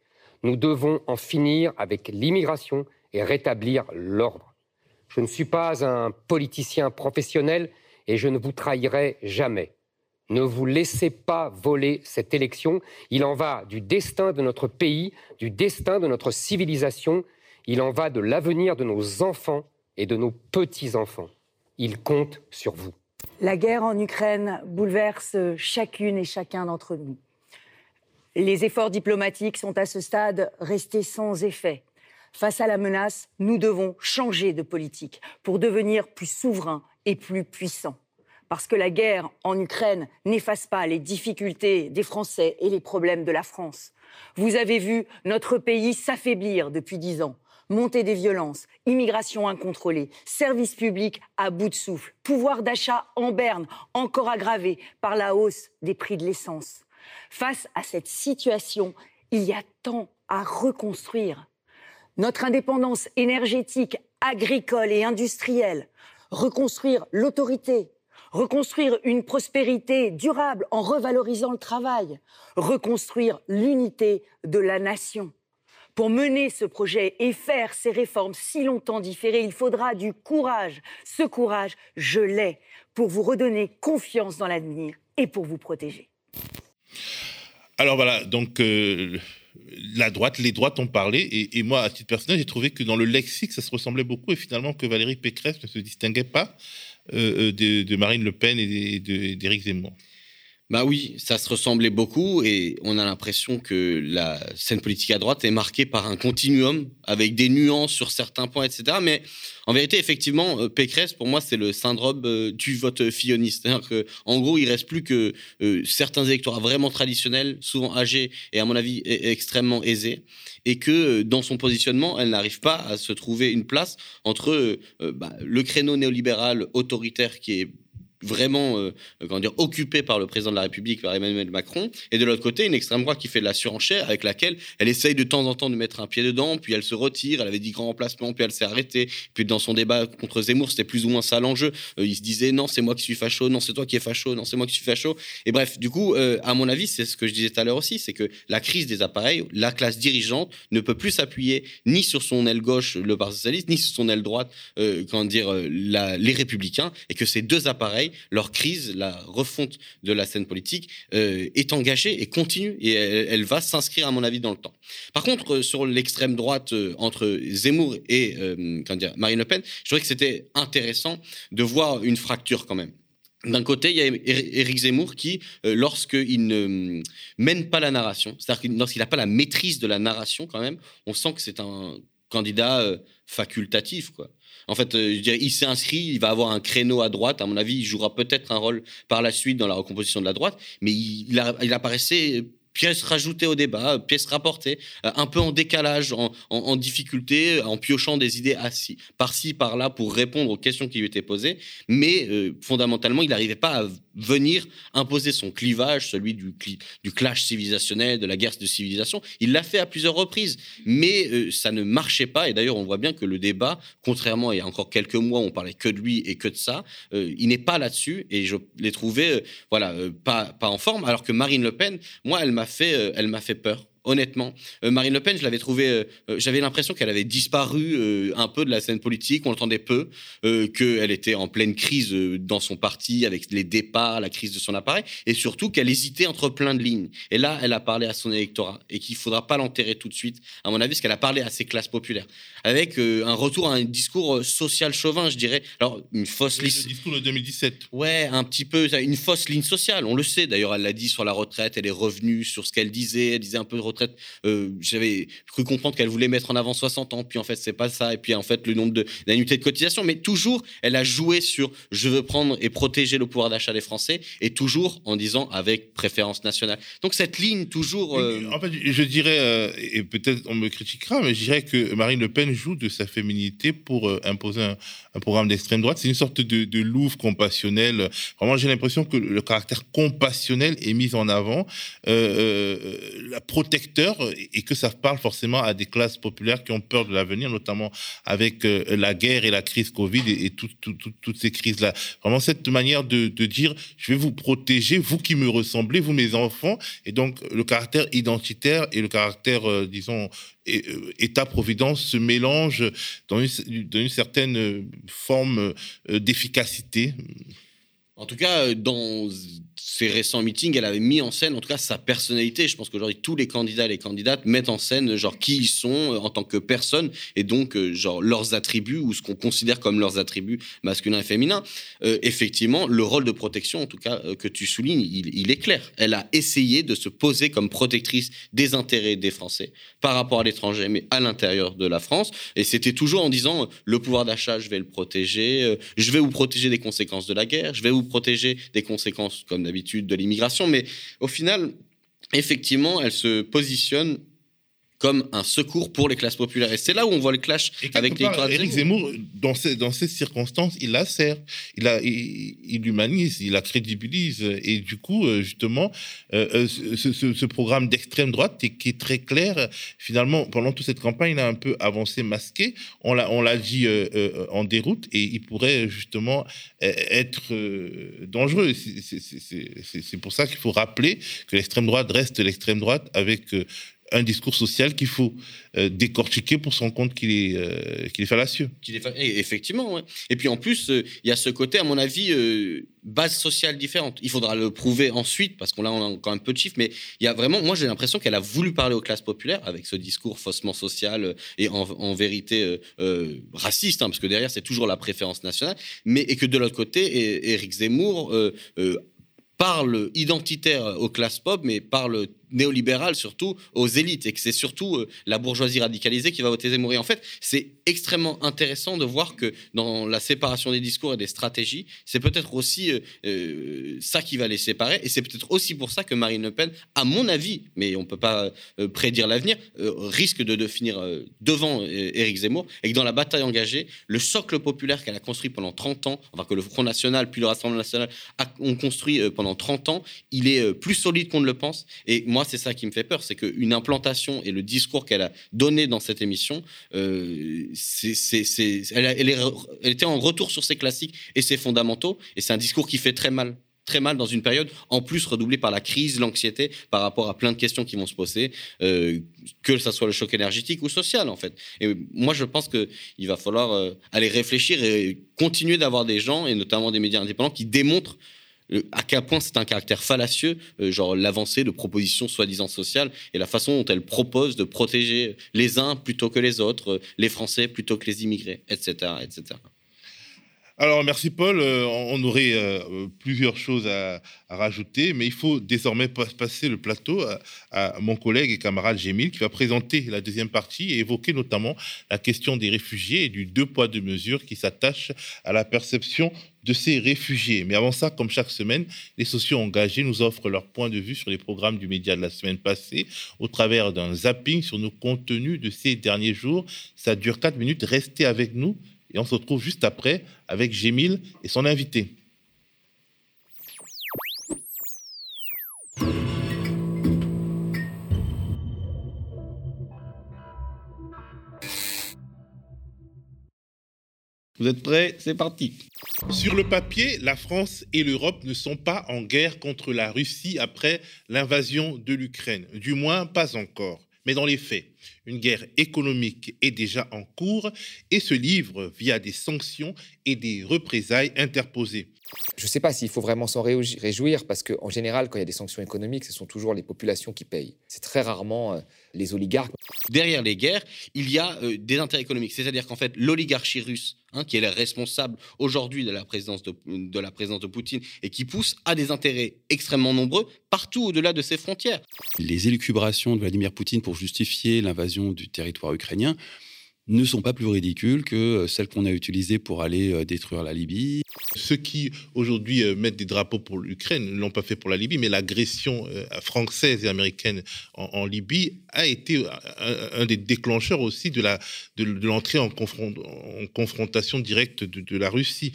Nous devons en finir avec l'immigration et rétablir l'ordre. Je ne suis pas un politicien professionnel et je ne vous trahirai jamais. Ne vous laissez pas voler cette élection. Il en va du destin de notre pays, du destin de notre civilisation. Il en va de l'avenir de nos enfants et de nos petits-enfants. Il compte sur vous. La guerre en Ukraine bouleverse chacune et chacun d'entre nous. Les efforts diplomatiques sont à ce stade restés sans effet. Face à la menace, nous devons changer de politique pour devenir plus souverains et plus puissants. Parce que la guerre en Ukraine n'efface pas les difficultés des Français et les problèmes de la France. Vous avez vu notre pays s'affaiblir depuis dix ans montée des violences, immigration incontrôlée, services publics à bout de souffle, pouvoir d'achat en berne, encore aggravé par la hausse des prix de l'essence. Face à cette situation, il y a tant à reconstruire. Notre indépendance énergétique, agricole et industrielle, reconstruire l'autorité, reconstruire une prospérité durable en revalorisant le travail, reconstruire l'unité de la nation. Pour mener ce projet et faire ces réformes si longtemps différées, il faudra du courage. Ce courage, je l'ai pour vous redonner confiance dans l'avenir et pour vous protéger. Alors voilà, donc euh, la droite, les droites ont parlé, et, moi, à titre personnel, j'ai trouvé que dans le lexique, ça se ressemblait beaucoup, et finalement que Valérie Pécresse ne se distinguait pas euh, euh, de, Marine Le Pen et d'Éric Zemmour. Bah oui, ça se ressemblait beaucoup et on a l'impression que la scène politique à droite est marquée par un continuum avec des nuances sur certains points, etc. Mais en vérité, effectivement, euh, Pécresse, pour moi, c'est le syndrome euh, du vote filloniste. C'est-à-dire gros, il reste plus que euh, certains électorats vraiment traditionnels, souvent âgés et à mon avis e-, extrêmement aisés, et que dans son positionnement, elle n'arrive pas à se trouver une place entre bah, le créneau néolibéral autoritaire qui est vraiment euh, comment dire, occupée par le président de la République, par Emmanuel Macron, et de l'autre côté, une extrême droite qui fait de la surenchère, avec laquelle elle essaye de temps en temps de mettre un pied dedans, puis elle se retire, elle avait dit grand emplacement, puis elle s'est arrêtée, puis dans son débat contre Zemmour, c'était plus ou moins ça l'enjeu. Euh, il se disait non, c'est moi qui suis facho, non, c'est toi qui es facho, non, c'est moi qui suis facho. Et bref, du coup, euh, à mon avis, c'est ce que je disais tout à l'heure aussi, c'est que la crise des appareils, la classe dirigeante ne peut plus s'appuyer ni sur son aile gauche, le Parti socialiste, ni sur son aile droite, comment dire, les républicains, et que ces deux appareils, leur crise la refonte de la scène politique euh, est engagée et continue et elle, va s'inscrire à mon avis dans le temps. Par contre, euh, sur l'extrême droite euh, entre Zemmour et dire, Marine Le Pen, je trouvais que c'était intéressant de voir une fracture quand même. D'un côté, il y a Éric Zemmour qui, lorsqu'il ne mène pas la narration, c'est-à-dire lorsqu'il n'a pas la maîtrise de la narration quand même, on sent que c'est un candidat facultatif, quoi. En fait, euh, je dirais, il s'est inscrit, il va avoir un créneau à droite. À mon avis, il jouera peut-être un rôle par la suite dans la recomposition de la droite, mais il, il apparaissait pièce rajoutée au débat, pièce rapportée, euh, un peu en décalage, en, difficulté, en piochant des idées assis, par-ci, par-là pour répondre aux questions qui lui étaient posées. Mais euh, fondamentalement, il n'arrivait pas à venir imposer son clivage, celui du, du clash civilisationnel, de la guerre de civilisation. Il l'a fait à plusieurs reprises, mais euh, ça ne marchait pas. Et d'ailleurs, on voit bien que le débat, contrairement à il y a encore quelques mois, on parlait que de lui et que de ça, il n'est pas là-dessus. Et je l'ai trouvé, voilà, pas, pas en forme. Alors que Marine Le Pen, moi, elle m'a fait, euh, elle m'a fait peur honnêtement. Euh, Marine Le Pen, je l'avais trouvé, euh, euh, j'avais l'impression qu'elle avait disparu un peu de la scène politique, on l'entendait peu, qu'elle était en pleine crise dans son parti avec les départs, la crise de son appareil, et surtout qu'elle hésitait entre plein de lignes. Et là, elle a parlé à son électorat et qu'il faudra pas l'enterrer tout de suite, à mon avis, parce qu'elle a parlé à ses classes populaires, avec un retour à un discours social chauvin, je dirais. Alors une fausse ligne. Le discours de 2017. Ouais, un petit peu une fausse ligne sociale. On le sait. D'ailleurs, elle l'a dit sur la retraite. Elle est revenue sur ce qu'elle disait. Elle disait un peu de euh, j'avais cru comprendre qu'elle voulait mettre en avant 60 ans, puis en fait, c'est pas ça. Et puis en fait, le nombre d'annuités de, de cotisation. Mais toujours, elle a joué sur je veux prendre et protéger le pouvoir d'achat des Français, et toujours en disant avec préférence nationale. Donc cette ligne, toujours. Euh, en fait, je dirais, euh, et peut-être on me critiquera, mais je dirais que Marine Le Pen joue de sa féminité pour imposer un, programme d'extrême droite. C'est une sorte de, de Louvre compassionnel. Vraiment, j'ai l'impression que le caractère compassionnel est mis en avant. la protecteur et que ça parle forcément à des classes populaires qui ont peur de l'avenir, notamment avec euh, la guerre et la crise Covid et, toutes ces crises-là. Vraiment cette manière de, dire, je vais vous protéger, vous qui me ressemblez, vous mes enfants, et donc le caractère identitaire et le caractère, euh, disons, euh, État-providence se mélangent dans une, dans une certaine forme d'efficacité. En tout cas, dans ses récents meetings, elle avait mis en scène, en tout cas, sa personnalité. Je pense qu'aujourd'hui, tous les candidats et les candidates mettent en scène, genre, qui ils sont euh, en tant que personne et donc, euh, genre, leurs attributs ou ce qu'on considère comme leurs attributs masculins et féminins. Euh, effectivement, le rôle de protection, en tout cas, que tu soulignes, il, est clair. Elle a essayé de se poser comme protectrice des intérêts des Français par rapport à l'étranger, mais à l'intérieur de la France. Et c'était toujours en disant, le pouvoir d'achat, je vais le protéger, je vais vous protéger des conséquences de la guerre, je vais vous protéger des conséquences, comme d'habitude, de l'immigration, mais au final, effectivement, elle se positionne comme un secours pour les classes populaires. Et c'est là où on voit le clash avec les Éric Zemmour, dans ces, dans ces circonstances, il la sert, il, a, il, humanise, il la crédibilise. Et du coup, euh, justement, euh, euh, ce, ce, programme d'extrême droite qui est très clair, finalement, pendant toute cette campagne, il a un peu avancé masqué. On l'a, on l'a dit en déroute et il pourrait justement être dangereux. C'est pour ça qu'il faut rappeler que l'extrême droite reste l'extrême droite avec un discours social qu'il faut euh, décortiquer pour se rendre compte qu'il est, euh, fallacieux. Est Effectivement, Et puis en plus, euh, il y a ce côté, à mon avis, base sociale différente. Il faudra le prouver ensuite, parce qu'on a encore un peu de chiffres, mais il y a vraiment, moi j'ai l'impression qu'elle a voulu parler aux classes populaires avec ce discours faussement social et en, vérité raciste, hein, parce que derrière c'est toujours la préférence nationale, mais et que de l'autre côté, Éric Zemmour parle identitaire aux classes pop, mais parle néolibéral surtout aux élites et que c'est surtout euh, la bourgeoisie radicalisée qui va voter Zemmour. Et en fait, c'est extrêmement intéressant de voir que dans la séparation des discours et des stratégies, c'est peut-être aussi euh, euh, ça qui va les séparer et c'est peut-être aussi pour ça que Marine Le Pen, à mon avis, mais on ne peut pas prédire l'avenir, risque de, de finir devant Éric Zemmour et que dans la bataille engagée, le socle populaire qu'elle a construit pendant 30 ans, enfin que le Front National puis le Rassemblement National ont construit pendant 30 ans, il est plus solide qu'on ne le pense et moi, c'est ça qui me fait peur, c'est qu'une implantation et le discours qu'elle a donné dans cette émission, euh, elle, était en retour sur ses classiques et ses fondamentaux, et c'est un discours qui fait très mal très mal dans une période, en plus redoublée par la crise, l'anxiété, par rapport à plein de questions qui vont se poser, euh, que ce soit le choc énergétique ou social, en fait. Et moi, je pense qu'il va falloir euh, aller réfléchir et continuer d'avoir des gens, et notamment des médias indépendants, qui démontrent à quel point c'est un caractère fallacieux, euh, genre l'avancée de propositions soi-disant sociales et la façon dont elle propose de protéger les uns plutôt que les autres, euh, les Français plutôt que les immigrés, etc., etc. Alors, merci Paul. Euh, on aurait plusieurs choses à, rajouter, mais il faut désormais passer le plateau à, mon collègue et camarade Gémil qui va présenter la deuxième partie et évoquer notamment la question des réfugiés et du deux poids, deux mesures qui s'attachent à la perception de ces réfugiés. Mais avant ça, comme chaque semaine, les sociaux engagés nous offrent leur point de vue sur les programmes du média de la semaine passée au travers d'un zapping sur nos contenus de ces derniers jours. Ça dure 4 minutes. Restez avec nous et on se retrouve juste après avec Gémil et son invité. Vous êtes prêts? C'est parti. Sur le papier, la France et l'Europe ne sont pas en guerre contre la Russie après l'invasion de l'Ukraine. Du moins, pas encore. Mais dans les faits, une guerre économique est déjà en cours et se livre via des sanctions et des représailles interposées. Je ne sais pas s'il faut vraiment s'en réjouir, parce qu'en général, quand il y a des sanctions économiques, ce sont toujours les populations qui payent. C'est très rarement euh, les oligarques. Derrière les guerres, il y a euh, des intérêts économiques. C'est-à-dire qu'en fait, l'oligarchie russe, hein, qui est la responsable aujourd'hui de, la présidence de, de la présidence de Poutine et qui pousse à des intérêts extrêmement nombreux partout au-delà de ses frontières. Les élucubrations de Vladimir Poutine pour justifier l'invasion du territoire ukrainien ne sont pas plus ridicules que euh, celles qu'on a utilisées pour aller euh, détruire la Libye. Ceux qui aujourd'hui euh, mettent des drapeaux pour l'Ukraine ne l'ont pas fait pour la Libye, mais l'agression française et américaine en, Libye a été un, des déclencheurs aussi de l'entrée en, confrontation directe de, la Russie.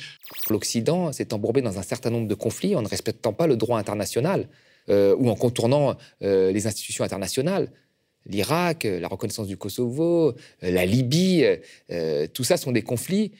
L'Occident s'est embourbé dans un certain nombre de conflits en ne respectant pas le droit international ou en contournant les institutions internationales l'Irak, la reconnaissance du Kosovo, la Libye, euh, tout ça sont des conflits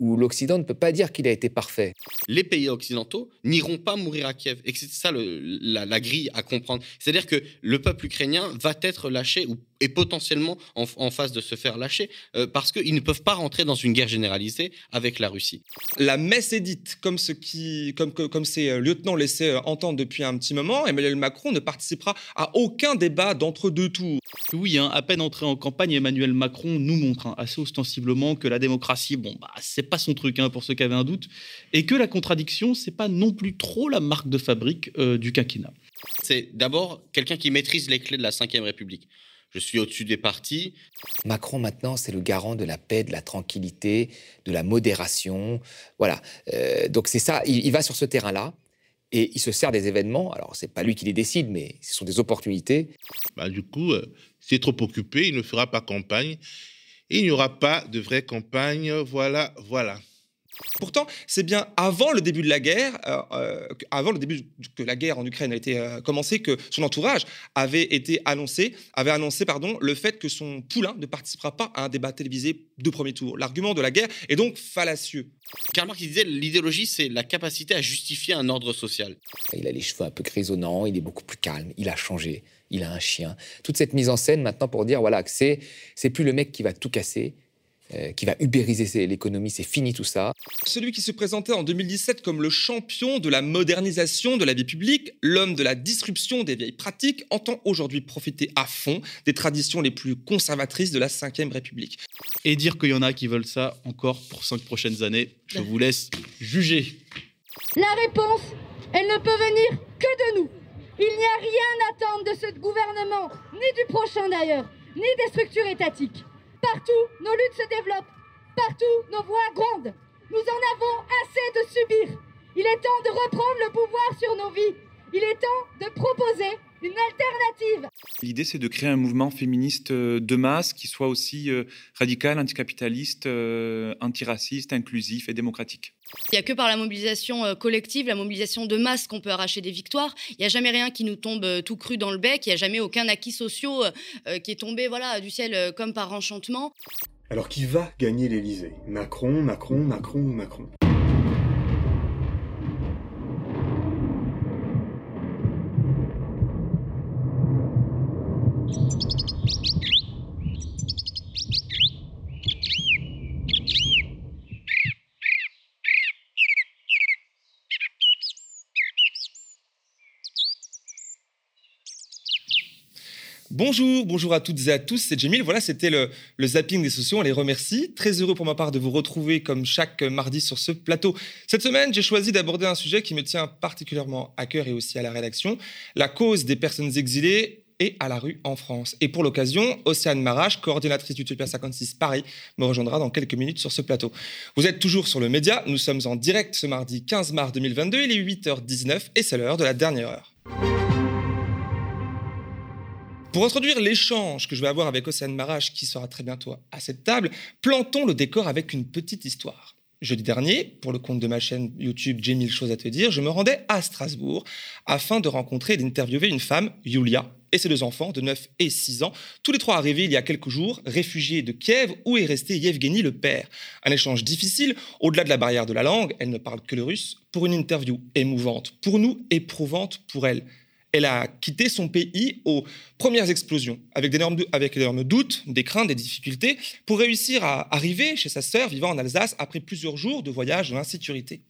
où l'Occident ne peut pas dire qu'il a été parfait. Les pays occidentaux n'iront pas mourir à Kiev. Et c'est ça la, grille à comprendre. C'est-à-dire que le peuple ukrainien va être lâché ou est potentiellement en, phase de se faire lâcher euh, parce qu'ils ne peuvent pas rentrer dans une guerre généralisée avec la Russie. La messe est dite, comme, ce qui, comme, comme ces euh, lieutenants laissés euh, entendre depuis un petit moment, Emmanuel Macron ne participera à aucun débat d'entre deux tours. Oui, hein, à peine entré en campagne, Emmanuel Macron nous montre hein, assez ostensiblement que la démocratie, bon, bah, c'est pas son truc hein, pour ceux qui avaient un doute, et que la contradiction, c'est pas non plus trop la marque de fabrique du quinquennat. C'est d'abord quelqu'un qui maîtrise les clés de la Ve République je suis au-dessus des partis. Macron, maintenant, c'est le garant de la paix, de la tranquillité, de la modération. Voilà. Euh, donc, c'est ça. Il, va sur ce terrain-là. Et il se sert des événements. Alors, c'est pas lui qui les décide, mais ce sont des opportunités. Bah, du coup, euh, s'il est trop occupé, il ne fera pas campagne. Et il n'y aura pas de vraie campagne. Voilà, voilà. Pourtant, c'est bien avant le début de la guerre, euh, euh, avant le début que la guerre en Ukraine a été euh, commencée, que son entourage avait été annoncé, avait annoncé pardon, le fait que son poulain ne participera pas à un débat télévisé de premier tour. L'argument de la guerre est donc fallacieux. Karl Marx disait l'idéologie, c'est la capacité à justifier un ordre social. Il a les cheveux un peu grisonnants, il est beaucoup plus calme, il a changé, il a un chien. Toute cette mise en scène maintenant pour dire voilà que c'est c'est plus le mec qui va tout casser, euh, qui va ubériser l'économie, c'est fini tout ça. Celui qui se présentait en 2017 comme le champion de la modernisation de la vie publique, l'homme de la disruption des vieilles pratiques, entend aujourd'hui profiter à fond des traditions les plus conservatrices de la Ve République. Et dire qu'il y en a qui veulent ça encore pour cinq prochaines années, je vous laisse juger. La réponse, elle ne peut venir que de nous. Il n'y a rien à attendre de ce gouvernement, ni du prochain d'ailleurs, ni des structures étatiques. Partout, nos luttes se développent. Partout, nos voix grondent. Nous en avons assez de subir. Il est temps de reprendre le pouvoir sur nos vies. Il est temps de proposer une alternative. L'idée, c'est de créer un mouvement féministe euh, de masse qui soit aussi euh, radical, anticapitaliste, euh, antiraciste, inclusif et démocratique. Il n'y a que par la mobilisation collective, la mobilisation de masse qu'on peut arracher des victoires. Il n'y a jamais rien qui nous tombe tout cru dans le bec. Il n'y a jamais aucun acquis social qui est tombé voilà, du ciel comme par enchantement. Alors qui va gagner l'Elysée Macron, Macron, Macron ou Macron? Bonjour, bonjour à toutes et à tous, c'est Jamil. Voilà, c'était le, zapping des sociaux, on les remercie. Très heureux pour ma part de vous retrouver comme chaque mardi sur ce plateau. Cette semaine, j'ai choisi d'aborder un sujet qui me tient particulièrement à cœur et aussi à la rédaction, la cause des personnes exilées et à la rue en France. Et pour l'occasion, Océane Marache, coordinatrice d'Utopia 56 Paris, me rejoindra dans quelques minutes sur ce plateau. Vous êtes toujours sur le média, nous sommes en direct ce mardi 15 mars 2022, il est 8h19 et c'est l'heure de la dernière heure. Pour introduire l'échange que je vais avoir avec Océane Marache, qui sera très bientôt à cette table, plantons le décor avec une petite histoire. Jeudi dernier, pour le compte de ma chaîne YouTube J'ai mille choses à te dire, je me rendais à Strasbourg afin de rencontrer et d'interviewer une femme, Yulia, et ses deux enfants de 9 et 6 ans, tous les trois arrivés il y a quelques jours, réfugiés de Kiev, où est resté Yevgeny le père. Un échange difficile, au-delà de la barrière de la langue, elle ne parle que le russe, pour une interview émouvante, pour nous éprouvante pour elle elle a quitté son pays aux premières explosions, avec d'énormes doutes, des craintes, des difficultés, pour réussir à arriver chez sa sœur vivant en Alsace après plusieurs jours de voyage dans l'insécurité.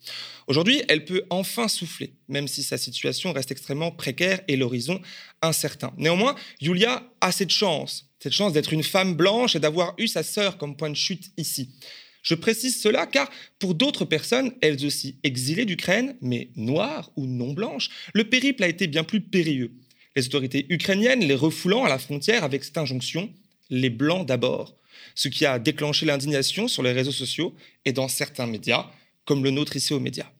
Aujourd'hui, elle peut enfin souffler, même si sa situation reste extrêmement précaire et l'horizon incertain. Néanmoins, Julia a cette chance, cette chance d'être une femme blanche et d'avoir eu sa sœur comme point de chute ici. Je précise cela car pour d'autres personnes, elles aussi exilées d'Ukraine, mais noires ou non blanches, le périple a été bien plus périlleux. Les autorités ukrainiennes les refoulant à la frontière avec cette injonction les blancs d'abord, ce qui a déclenché l'indignation sur les réseaux sociaux et dans certains médias, comme le nôtre ici aux médias.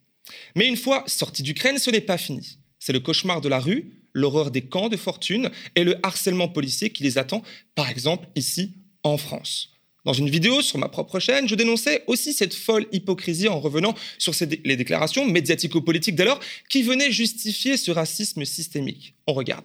Mais une fois sortis d'Ukraine, ce n'est pas fini. C'est le cauchemar de la rue, l'horreur des camps de fortune et le harcèlement policier qui les attend, par exemple ici en France. Dans une vidéo sur ma propre chaîne, je dénonçais aussi cette folle hypocrisie en revenant sur les déclarations médiatico-politiques d'alors qui venaient justifier ce racisme systémique. On regarde.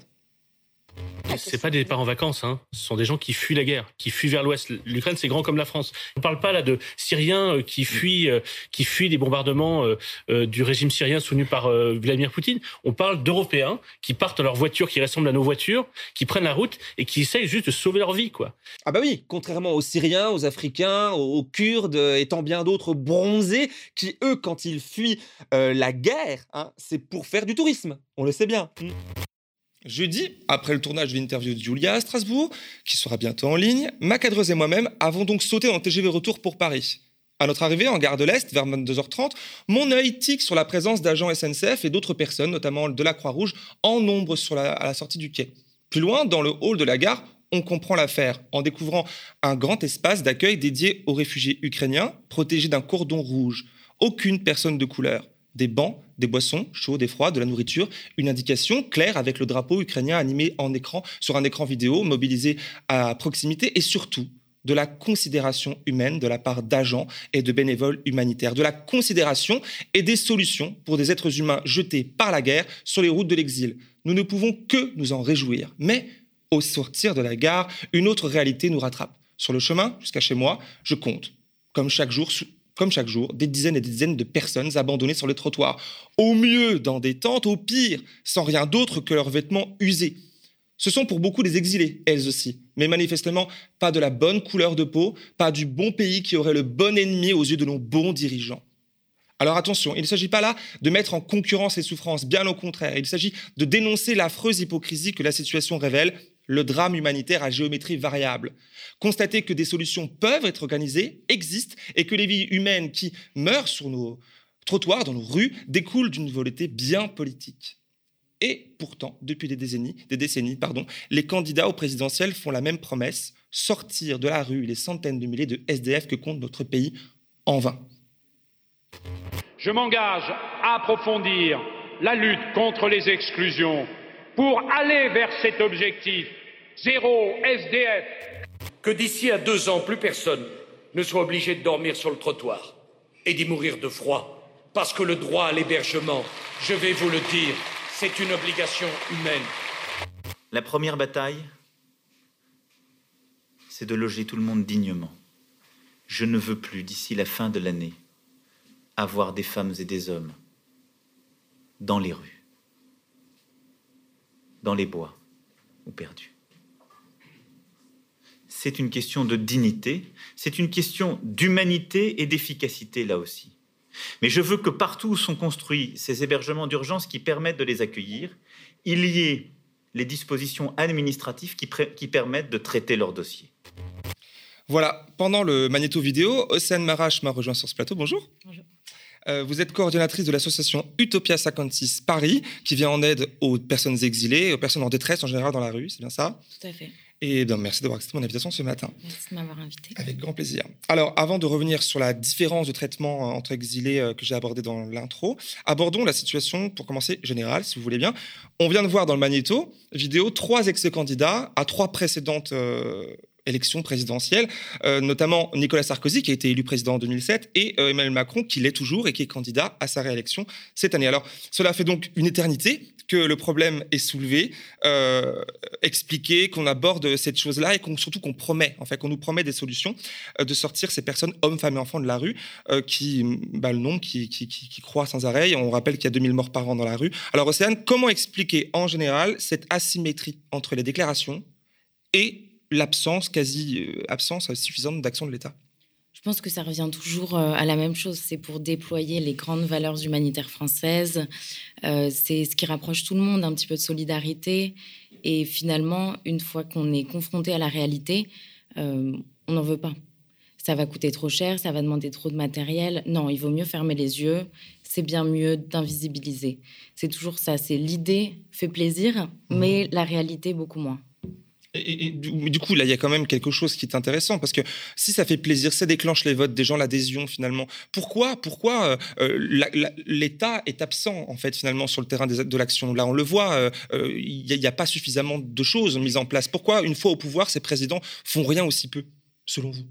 C'est pas des départs en vacances, hein. ce sont des gens qui fuient la guerre, qui fuient vers l'ouest. L'Ukraine, c'est grand comme la France. On ne parle pas là de Syriens euh, qui fuient, euh, qui fuient des bombardements euh, du régime syrien soutenu par Vladimir Poutine. On parle d'Européens qui partent dans leur voiture, qui ressemblent à nos voitures, qui prennent la route et qui essayent juste de sauver leur vie, quoi. Ah bah oui, contrairement aux Syriens, aux Africains, aux Kurdes et tant bien d'autres bronzés qui, eux, quand ils fuient la guerre, hein, c'est pour faire du tourisme. On le sait bien. Hmm. Jeudi, après le tournage de l'interview de Julia à Strasbourg, qui sera bientôt en ligne, ma cadreuse et moi-même avons donc sauté en TGV retour pour Paris. À notre arrivée en gare de l'Est, vers 22h30, mon œil tique sur la présence d'agents SNCF et d'autres personnes, notamment de la Croix-Rouge, en nombre sur la, à la sortie du quai. Plus loin, dans le hall de la gare, on comprend l'affaire en découvrant un grand espace d'accueil dédié aux réfugiés ukrainiens, protégé d'un cordon rouge. Aucune personne de couleur des bancs, des boissons chaudes et froides, de la nourriture, une indication claire avec le drapeau ukrainien animé en écran sur un écran vidéo mobilisé à proximité et surtout de la considération humaine de la part d'agents et de bénévoles humanitaires, de la considération et des solutions pour des êtres humains jetés par la guerre sur les routes de l'exil. Nous ne pouvons que nous en réjouir. Mais au sortir de la gare, une autre réalité nous rattrape. Sur le chemin jusqu'à chez moi, je compte, comme chaque jour, comme chaque jour, des dizaines et des dizaines de personnes abandonnées sur les trottoirs, au mieux dans des tentes, au pire sans rien d'autre que leurs vêtements usés. Ce sont pour beaucoup des exilés, elles aussi, mais manifestement pas de la bonne couleur de peau, pas du bon pays qui aurait le bon ennemi aux yeux de nos bons dirigeants. Alors attention, il ne s'agit pas là de mettre en concurrence les souffrances, bien au contraire, il s'agit de dénoncer l'affreuse hypocrisie que la situation révèle le drame humanitaire à géométrie variable. Constater que des solutions peuvent être organisées, existent, et que les vies humaines qui meurent sur nos trottoirs, dans nos rues, découlent d'une volonté bien politique. Et pourtant, depuis des décennies, les candidats au présidentiel font la même promesse, sortir de la rue les centaines de milliers de SDF que compte notre pays en vain. Je m'engage à approfondir la lutte contre les exclusions pour aller vers cet objectif zéro SDF. Que d'ici à deux ans, plus personne ne soit obligé de dormir sur le trottoir et d'y mourir de froid. Parce que le droit à l'hébergement, je vais vous le dire, c'est une obligation humaine. La première bataille, c'est de loger tout le monde dignement. Je ne veux plus, d'ici la fin de l'année, avoir des femmes et des hommes dans les rues, dans les bois ou perdus. C'est une question de dignité, c'est une question d'humanité et d'efficacité là aussi. Mais je veux que partout où sont construits ces hébergements d'urgence qui permettent de les accueillir, il y ait les dispositions administratives qui, qui permettent de traiter leurs dossiers. Voilà, pendant le magnéto vidéo, Océane Marache m'a rejoint sur ce plateau. Bonjour. Bonjour. Euh, vous êtes coordonnatrice de l'association Utopia 56 Paris, qui vient en aide aux personnes exilées, aux personnes en détresse en général dans la rue, c'est bien ça? Tout à fait. Et bien, merci d'avoir accepté mon invitation ce matin. Merci de m'avoir invité. Avec grand plaisir. Alors, avant de revenir sur la différence de traitement euh, entre exilés euh, que j'ai abordé dans l'intro, abordons la situation, pour commencer, générale, si vous voulez bien. On vient de voir dans le magnéto vidéo trois ex-candidats à trois précédentes euh, élections présidentielles, euh, notamment Nicolas Sarkozy, qui a été élu président en 2007, et euh, Emmanuel Macron, qui l'est toujours et qui est candidat à sa réélection cette année. Alors, cela fait donc une éternité que le problème est soulevé, euh, expliqué, qu'on aborde cette chose-là et qu'on, surtout qu'on promet, en fait, qu'on nous promet des solutions de sortir ces personnes, hommes, femmes et enfants de la rue, qui, bah, le nombre qui, qui, qui, sans arrêt. On rappelle qu'il y a 2000 morts par an dans la rue. Alors, Océane, comment expliquer en général cette asymétrie entre les déclarations et l'absence, quasi euh, absence suffisante d'action de l'État Je pense que ça revient toujours euh, à la même chose. C'est pour déployer les grandes valeurs humanitaires françaises. Euh, c'est ce qui rapproche tout le monde, un petit peu de solidarité. Et finalement, une fois qu'on est confronté à la réalité, on n'en veut pas. Ça va coûter trop cher, ça va demander trop de matériel. Non, il vaut mieux fermer les yeux. C'est bien mieux d'invisibiliser. C'est toujours ça. C'est l'idée fait plaisir, mais la réalité beaucoup moins. Et, du, coup, là, il y a quand même quelque chose qui est intéressant parce que si ça fait plaisir, ça déclenche les votes des gens, l'adhésion finalement. Pourquoi, pourquoi euh, l'État est absent en fait finalement sur le terrain de l'action? Là, on le voit, euh, euh, il n'y a, pas suffisamment de choses mises en place. Pourquoi, une fois au pouvoir, ces présidents font rien aussi peu, selon vous?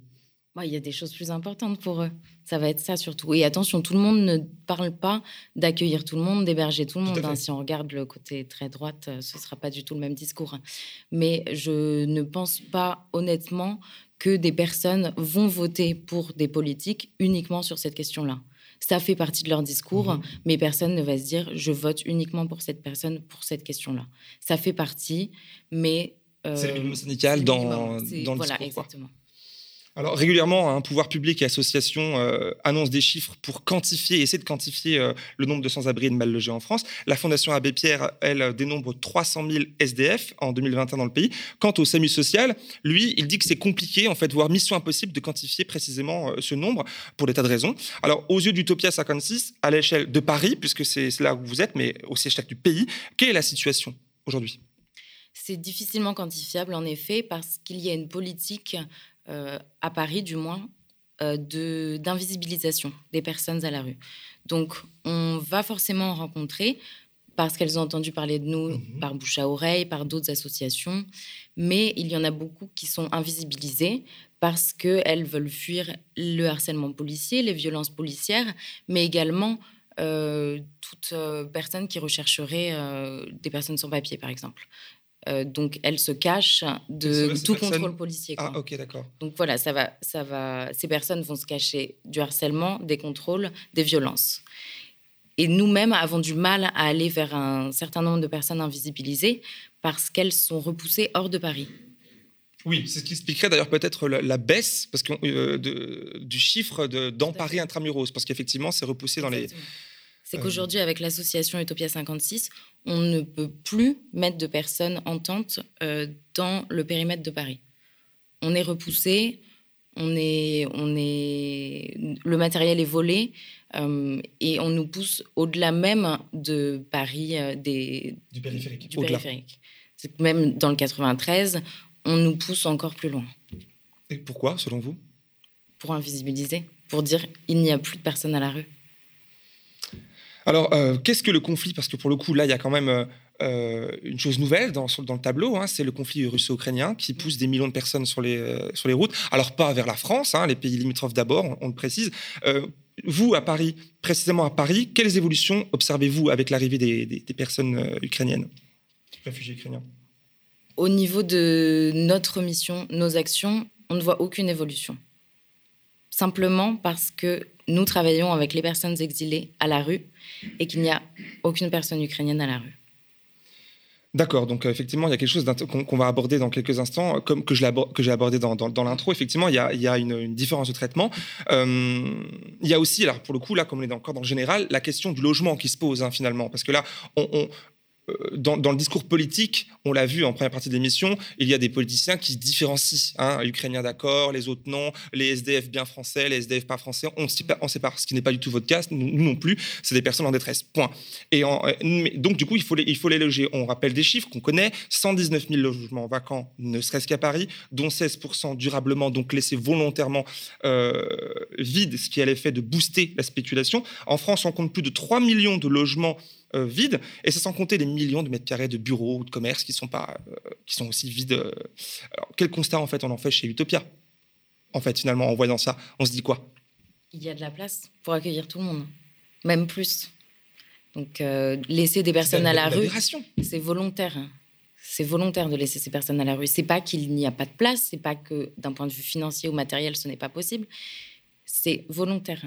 Il y a des choses plus importantes pour eux. Ça va être ça surtout. Et attention, tout le monde ne parle pas d'accueillir tout le monde, d'héberger tout le monde. Hein. Si on regarde le côté très droite, euh, ce ne sera pas du tout le même discours. Hein. Mais je ne pense pas honnêtement que des personnes vont voter pour des politiques uniquement sur cette question-là. Ça fait partie de leur discours, mmh mais personne ne va se dire je vote uniquement pour cette personne pour cette question-là. Ça fait partie, mais. c'est le minimum syndical dans, dans le voilà, discours. Exactement. Alors régulièrement, un hein, pouvoir public et associations euh, annoncent des chiffres pour quantifier, essayer de quantifier euh, le nombre de sans-abri et de mal logés en France. La Fondation Abbé Pierre, elle, dénombre 300 000 SDF en 2021 dans le pays. Quant au SAMU social, lui, il dit que c'est compliqué, en fait, voire mission impossible de quantifier précisément euh, ce nombre pour des tas de raisons. Alors aux yeux d'Utopia 56, à l'échelle de Paris, puisque c'est là où vous êtes, mais à l'échelle du pays, quelle est la situation aujourd'hui? C'est difficilement quantifiable en effet parce qu'il y a une politique à Paris du moins, euh, d'invisibilisation des personnes à la rue. Donc, on va forcément en rencontrer parce qu'elles ont entendu parler de nous mmh par bouche à oreille, par d'autres associations, mais il y en a beaucoup qui sont invisibilisées parce qu'elles veulent fuir le harcèlement policier, les violences policières, mais également euh, toute personne qui rechercherait des personnes sans papier, par exemple. Euh, donc, elle se cache de tout contrôle policier. Ah, ok, d'accord. Donc voilà, ça va, ça va. Ces personnes vont se cacher du harcèlement, des contrôles, des violences. Et nous-mêmes avons du mal à aller vers un certain nombre de personnes invisibilisées parce qu'elles sont repoussées hors de Paris. Oui, c'est ce qui expliquerait d'ailleurs peut-être la, baisse parce que, euh, du chiffre de, dans Paris intramuros, parce qu'effectivement, c'est repoussé dans les, c'est qu'aujourd'hui, avec l'association Utopia 56, on ne peut plus mettre de personnes en tente euh, dans le périmètre de Paris. On est repoussé, on est, on est, le matériel est volé, Euh, et on nous pousse au-delà même de Paris, euh, des, du périphérique. du périphérique. C'est que Même dans le 93, on nous pousse encore plus loin. Et pourquoi, selon vous? Pour invisibiliser, pour dire il n'y a plus de personnes à la rue. Alors, euh, qu'est-ce que le conflit? Parce que pour le coup, là, il y a quand même euh, euh, une chose nouvelle dans, sur- dans le tableau, hein, c'est le conflit russo-ukrainien qui pousse des millions de personnes sur les, euh, sur les routes. Alors, pas vers la France, hein, les pays limitrophes d'abord, on, on le précise. Vous, à Paris, précisément à Paris, quelles évolutions observez-vous avec l'arrivée des, des- des personnes ukrainiennes, réfugiés ukrainiens? Au niveau de notre mission, nos actions, on ne voit aucune évolution. Simplement parce que nous travaillons avec les personnes exilées à la rue et qu'il n'y a aucune personne ukrainienne à la rue. D'accord, donc euh, effectivement, il y a quelque chose qu'on va aborder dans quelques instants, euh, comme que j'ai abordé dans, l'intro. Effectivement, il y a, une, différence de traitement. Euh, il y a aussi, alors pour le coup, là, comme on est encore dans le général, la question du logement qui se pose hein, finalement, parce que là, on, dans, dans le discours politique, on l'a vu en première partie de l'émission, il y a des politiciens qui différencient. Hein, Ukrainiens d'accord, les autres non, les SDF bien français, les SDF pas français, on on sépare, ce qui n'est pas du tout votre cas, nous, non plus, c'est des personnes en détresse, point. Et euh, donc du coup, il faut, les, il faut les loger. On rappelle des chiffres qu'on connaît, 119 000 logements vacants, ne serait-ce qu'à Paris, dont 16% durablement, donc laissés volontairement euh, vides, ce qui a l'effet de booster la spéculation. En France, on compte plus de 3 millions de logements euh, vides, et c'est sans compter les millions de mètres carrés de bureaux ou de commerces qui sont, pas, euh, qui sont aussi vides. euh. Alors, quel constat en fait on en fait chez Utopia? En fait, finalement, en voyant ça, on se dit quoi? Il y a de la place pour accueillir tout le monde, même plus. Donc euh, laisser des personnes à la une rue, c'est volontaire. hein. C'est volontaire de laisser ces personnes à la rue. C'est pas qu'il n'y a pas de place, c'est pas que d'un point de vue financier ou matériel, ce n'est pas possible. C'est volontaire.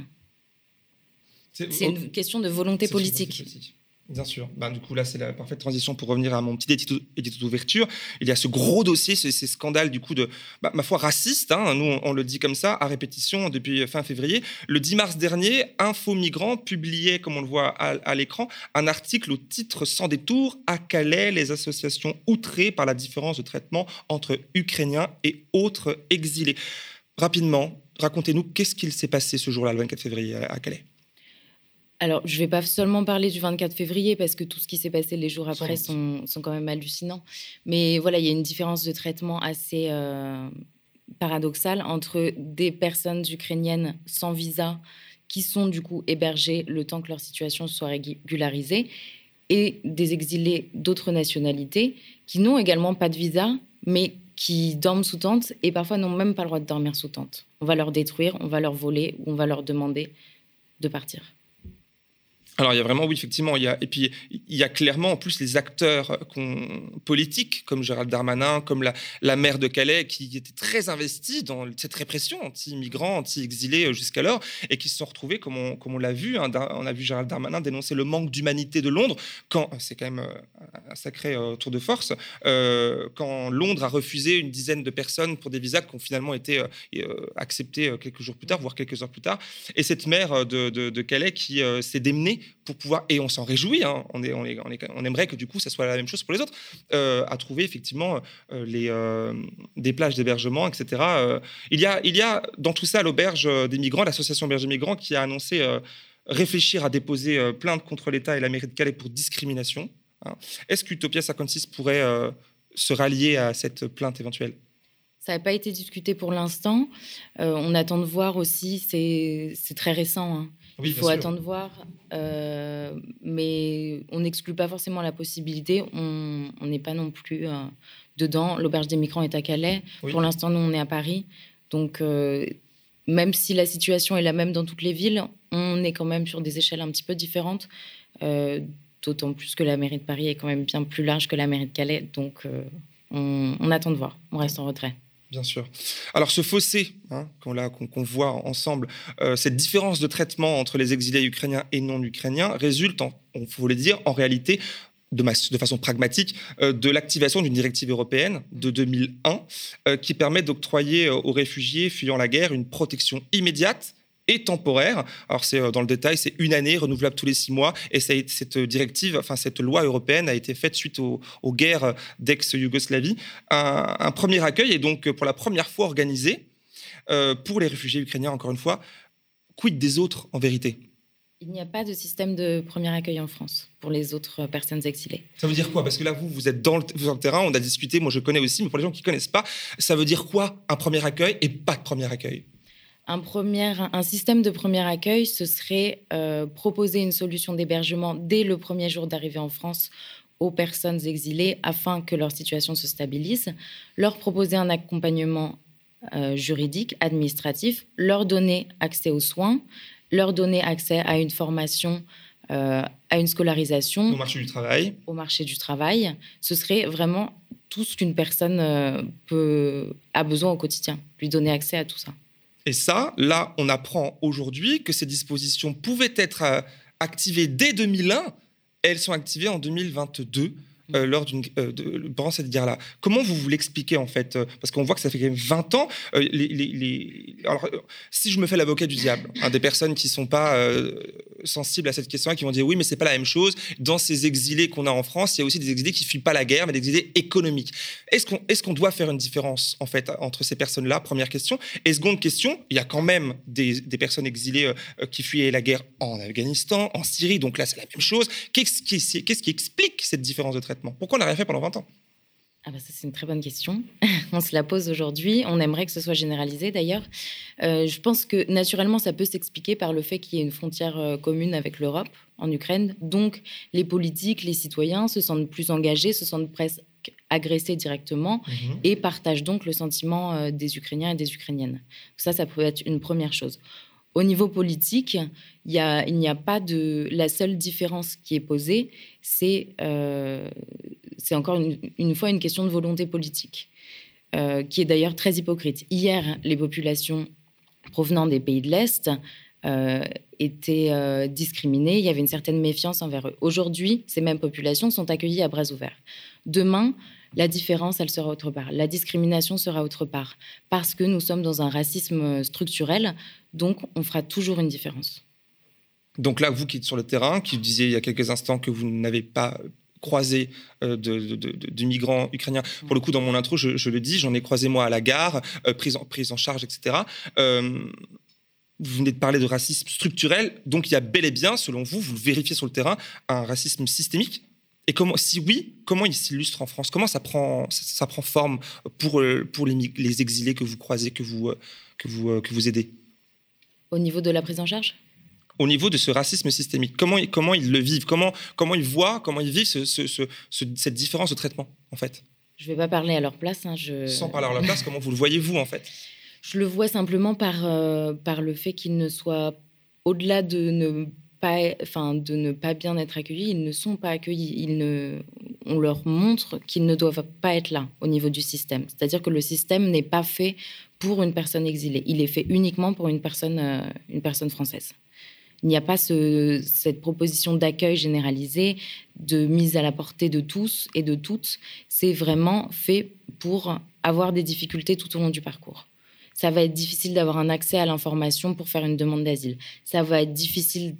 C'est une question de volonté politique. Bien sûr. Ben, du coup, là, c'est la parfaite transition pour revenir à mon petit édito, d'ouverture. Il y a ce gros dossier, ce- ces scandales, du coup, de, bah, ma foi, racistes. hein. Nous, on, le dit comme ça, à répétition depuis fin février. Le 10 mars dernier, Info Migrants publiait, comme on le voit à, à l'écran, un article au titre sans détour À Calais, les associations outrées par la différence de traitement entre Ukrainiens et autres exilés. Rapidement, racontez-nous qu'est-ce qu'il s'est passé ce jour-là, le 24 février, à Calais? Alors, je ne vais pas seulement parler du 24 février parce que tout ce qui s'est passé les jours après sont quand même hallucinants. Mais voilà, il y a une différence de traitement assez euh, paradoxale entre des personnes ukrainiennes sans visa qui sont du coup hébergées le temps que leur situation soit régularisée et des exilés d'autres nationalités qui n'ont également pas de visa mais qui dorment sous tente et parfois n'ont même pas le droit de dormir sous tente. On va leur détruire, on va leur voler ou on va leur demander de partir. Alors il y a vraiment, oui, effectivement, il y a, et puis il y a clairement en plus les acteurs euh, politiques comme Gérald Darmanin, comme la, maire de Calais, qui étaient très investis dans cette répression anti-migrants, anti-exilés euh, jusqu'alors, et qui se sont retrouvés, comme on, l'a vu, hein, on a vu Gérald Darmanin dénoncer le manque d'humanité de Londres, quand c'est quand même euh, un sacré tour de force, quand Londres a refusé une dizaine de personnes pour des visas qui ont finalement été acceptés quelques jours plus tard, voire quelques heures plus tard, et cette maire de, Calais qui s'est démenée pour pouvoir, et on s'en réjouit, hein, on, est, on, est, on, aimerait que du coup ça soit la même chose pour les autres, euh, à trouver effectivement euh, les, euh, des plages d'hébergement, etc. Il, y a, il y a dans tout ça l'auberge des migrants, l'association Auberge des migrants, qui a annoncé réfléchir à déposer plainte contre l'État et la mairie de Calais pour discrimination. hein. Est-ce qu'Utopia 56 pourrait se rallier à cette plainte éventuelle? Ça n'a pas été discuté pour l'instant. On attend de voir aussi, c'est c'est très récent. hein. Oui, Il faut attendre de voir, euh, mais on n'exclut pas forcément la possibilité. On n'est pas non plus euh, dedans. L'auberge des migrants est à Calais. Oui. Pour l'instant, nous, on est à Paris. Donc, euh, même si la situation est la même dans toutes les villes, on est quand même sur des échelles un petit peu différentes. D'autant plus que la mairie de Paris est quand même bien plus large que la mairie de Calais. Donc, on, on attend de voir. On reste en retrait. Bien sûr. Alors ce fossé hein, qu'on voit ensemble, euh, cette différence de traitement entre les exilés ukrainiens et non ukrainiens résulte, on faut le dire, en réalité de, façon pragmatique, euh, de l'activation d'une directive européenne de 2001 euh, qui permet d'octroyer aux réfugiés fuyant la guerre une protection immédiate et temporaire. Alors c'est euh, dans le détail, c'est une année renouvelable tous les six mois. Et ça cette directive, enfin cette loi européenne a été faite suite aux, aux guerres d'ex-Yougoslavie. Un, un premier accueil est donc euh, pour la première fois organisé euh, pour les réfugiés ukrainiens. Encore une fois, quid des autres en vérité? Il n'y a pas de système de premier accueil en France pour les autres personnes exilées. Ça veut dire quoi? Parce que là, vous, vous êtes dans le, dans le terrain, on a discuté, moi je connais aussi, mais pour les gens qui ne connaissent pas, ça veut dire quoi un premier accueil et pas de premier accueil? Un, premier, un système de premier accueil, ce serait euh, proposer une solution d'hébergement dès le premier jour d'arrivée en France aux personnes exilées afin que leur situation se stabilise, leur proposer un accompagnement euh, juridique, administratif, leur donner accès aux soins, leur donner accès à une formation, euh, à une scolarisation. Au marché du travail. Au marché du travail. Ce serait vraiment tout ce qu'une personne peut, a besoin au quotidien, lui donner accès à tout ça. Et ça, là, on apprend aujourd'hui que ces dispositions pouvaient être euh, activées dès 2001. elles sont activées en 2022 euh, lors d'une euh, pendant cette guerre-là. Comment vous vous l'expliquez en fait Parce qu'on voit que ça fait quand même 20 ans. les, Alors, si je me fais l'avocat du diable, hein, des personnes qui sont pas sensibles à cette question qui vont dire oui, mais c'est pas la même chose. Dans ces exilés qu'on a en France, il y a aussi des exilés qui fuient pas la guerre, mais des exilés économiques. Est-ce qu'on est qu'on doit faire une différence en fait entre ces personnes-là Première question. Et seconde question, il y a quand même des, des personnes exilées qui fuyaient la guerre en Afghanistan, en Syrie. Donc là, c'est la même chose. Qu'est-ce qui, qu'est-ce qui explique cette différence de traitement? Pourquoi on n'a rien fait pendant 20 ans? Ah bah ça, c'est une très bonne question. on se la pose aujourd'hui. On aimerait que ce soit généralisé d'ailleurs. Euh, je pense que naturellement, ça peut s'expliquer par le fait qu'il y ait une frontière euh, commune avec l'Europe en Ukraine. Donc, les politiques, les citoyens se sentent plus engagés, se sentent presque agressés directement mhm. et partagent donc le sentiment euh, des Ukrainiens et des Ukrainiennes. Ça, ça peut être une première chose. Au niveau politique, il, n'y a pas de... La seule différence qui est posée, c'est euh, encore une, fois une question de volonté politique, euh, qui est d'ailleurs très hypocrite. Hier, les populations provenant des pays de l'Est euh, étaient discriminées, il y avait une certaine méfiance envers eux. Aujourd'hui, ces mêmes populations sont accueillies à bras ouverts. Demain, la différence, elle sera autre part. La discrimination sera autre part. Parce que nous sommes dans un racisme structurel, donc on fera toujours une différence. Donc là, vous qui êtes sur le terrain, qui disiez il y a quelques instants que vous n'avez pas croisé euh, de, migrants ukrainiens. Pour le coup, dans mon intro, je, le dis, j'en ai croisé moi à la gare, euh, prise, en, prise en charge, etc. Euh, vous venez de parler de racisme structurel, donc il y a bel et bien, selon vous, vous le vérifiez sur le terrain, un racisme systémique et comment, si oui, comment il s'illustre en France? Comment ça prend, ça, prend forme pour, euh, pour les, les, exilés que vous croisez, que vous, euh, que vous, euh, que vous aidez? Au niveau de la prise en charge? Au niveau de ce racisme systémique, comment, comment ils le vivent? Comment, comment ils voient, comment ils vivent ce, ce, cette différence de traitement, en fait? Je ne vais pas parler à leur place. Hein, je... Sans parler à leur place, comment vous le voyez, vous, en fait? Je le vois simplement par, par le fait qu'ils ne soient, au-delà de ne pas, de ne pas bien être accueillis, ils ne sont pas accueillis. Ils ne, on leur montre qu'ils ne doivent pas être là au niveau du système. C'est-à-dire que le système n'est pas fait pour une personne exilée. Il est fait uniquement pour une personne, euh, une personne française. Il n'y a pas ce, cette proposition d'accueil généralisée, de mise à la portée de tous et de toutes. C'est vraiment fait pour avoir des difficultés tout au long du parcours ça va être difficile d'avoir un accès à l'information pour faire une demande d'asile. Ça va être difficile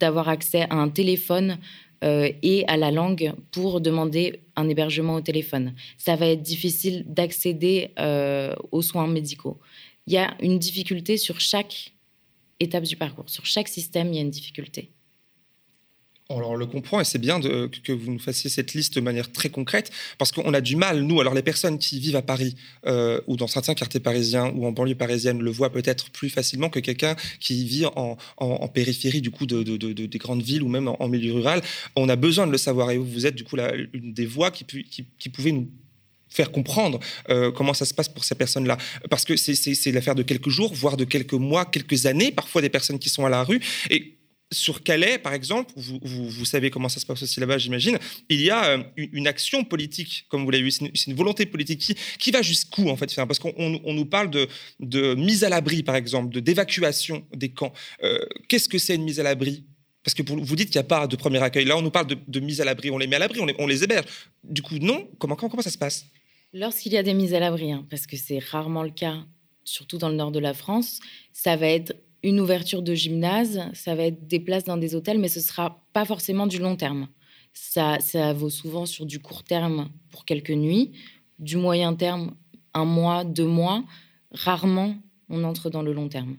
d'avoir accès à un téléphone euh, et à la langue pour demander un hébergement au téléphone. Ça va être difficile d'accéder euh, aux soins médicaux. Il y a une difficulté sur chaque étape du parcours. Sur chaque système, il y a une difficulté. On le comprend et c'est bien que vous nous fassiez cette liste de manière très concrète parce qu'on a du mal, nous, alors les personnes qui vivent à Paris euh, ou dans certains quartiers parisiens ou en banlieue parisienne le voient peut-être plus facilement que quelqu'un qui vit en, périphérie du coup de, des grandes villes ou même en, milieu rural. On a besoin de le savoir et vous êtes du coup la, une des voix qui, qui, pouvait nous faire comprendre euh, comment ça se passe pour ces personnes-là. Parce que c'est l'affaire de quelques jours, voire de quelques mois, quelques années, parfois des personnes qui sont à la rue. Et sur Calais, par exemple, vous, savez comment ça se passe aussi là-bas, j'imagine, il y a euh, une, action politique, comme vous l'avez vu, c'est une, volonté politique qui, va jusqu'où, en fait Parce qu'on nous parle de, mise à l'abri, par exemple, de d'évacuation des camps. Euh, qu'est-ce que c'est une mise à l'abri? Parce que vous dites qu'il n'y a pas de premier accueil. Là, on nous parle de, mise à l'abri, on les met à l'abri, on les, héberge. Du coup, non comment, comment, ça se passe? Lorsqu'il y a des mises à l'abri, hein, parce que c'est rarement le cas, surtout dans le nord de la France, ça va être une ouverture de gymnase, ça va être des places dans des hôtels, mais ce sera pas forcément du long terme. Ça, ça vaut souvent sur du court terme pour quelques nuits, du moyen terme, un mois, deux mois. Rarement, on entre dans le long terme.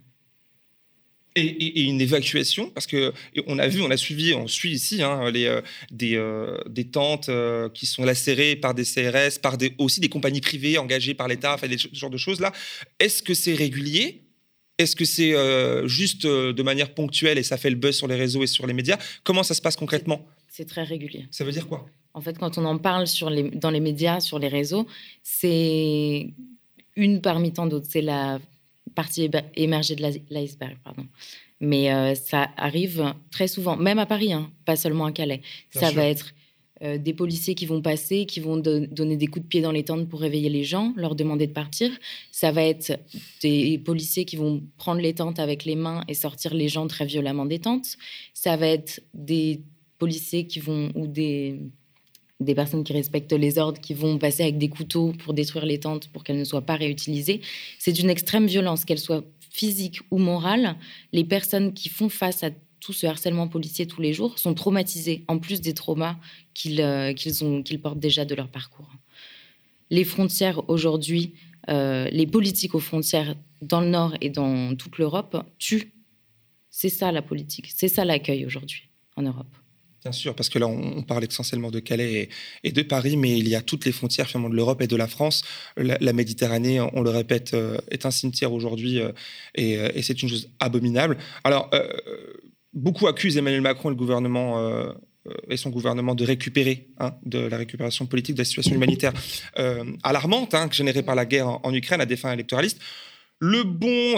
et, et- une évacuation parce que on a vu, on a suivi, on suit ici hein, les, euh, des, euh, des tentes euh, qui sont lacérées par des CRS, par des, aussi des compagnies privées engagées par l'État, enfin des, ce genre de choses là. Est-ce que c'est régulier? Est-ce que c'est euh, juste euh, de manière ponctuelle et ça fait le buzz sur les réseaux et sur les médias? Comment ça se passe concrètement? C'est très régulier. Ça veut dire quoi? En fait, quand on en parle sur les, dans les médias, sur les réseaux, c'est une parmi tant d'autres. C'est la partie émergée de l'iceberg, pardon. Mais euh, ça arrive très souvent, même à Paris, hein, pas seulement à Calais. Bien ça sûr. va être euh, des policiers qui vont passer, qui vont don- donner des coups de pied dans les tentes pour réveiller les gens, leur demander de partir. Ça va être des policiers qui vont prendre les tentes avec les mains et sortir les gens très violemment des tentes. Ça va être des policiers qui vont ou des des personnes qui respectent les ordres, qui vont passer avec des couteaux pour détruire les tentes pour qu'elles ne soient pas réutilisées. C'est d'une extrême violence, qu'elle soit physique ou morale. Les personnes qui font face à tout ce harcèlement policier tous les jours sont traumatisées, en plus des traumas qu'ils euh, ont- qu'ils portent déjà de leur parcours. Les frontières aujourd'hui, euh, les politiques aux frontières dans le Nord et dans toute l'Europe tuent. C'est ça la politique, c'est ça l'accueil aujourd'hui en Europe. Bien sûr, parce que là, on parle essentiellement de Calais et, de Paris, mais il y a toutes les frontières finalement de l'Europe et de la France. La, Méditerranée, on le répète, euh, est un cimetière aujourd'hui euh, et, c'est une chose abominable. Alors, beaucoup accusent Emmanuel Macron et euh, euh, son gouvernement de récupérer hein, de la récupération politique de la situation humanitaire euh, alarmante hein, générée par la guerre en, Ukraine à des fins électoralistes. Le bon,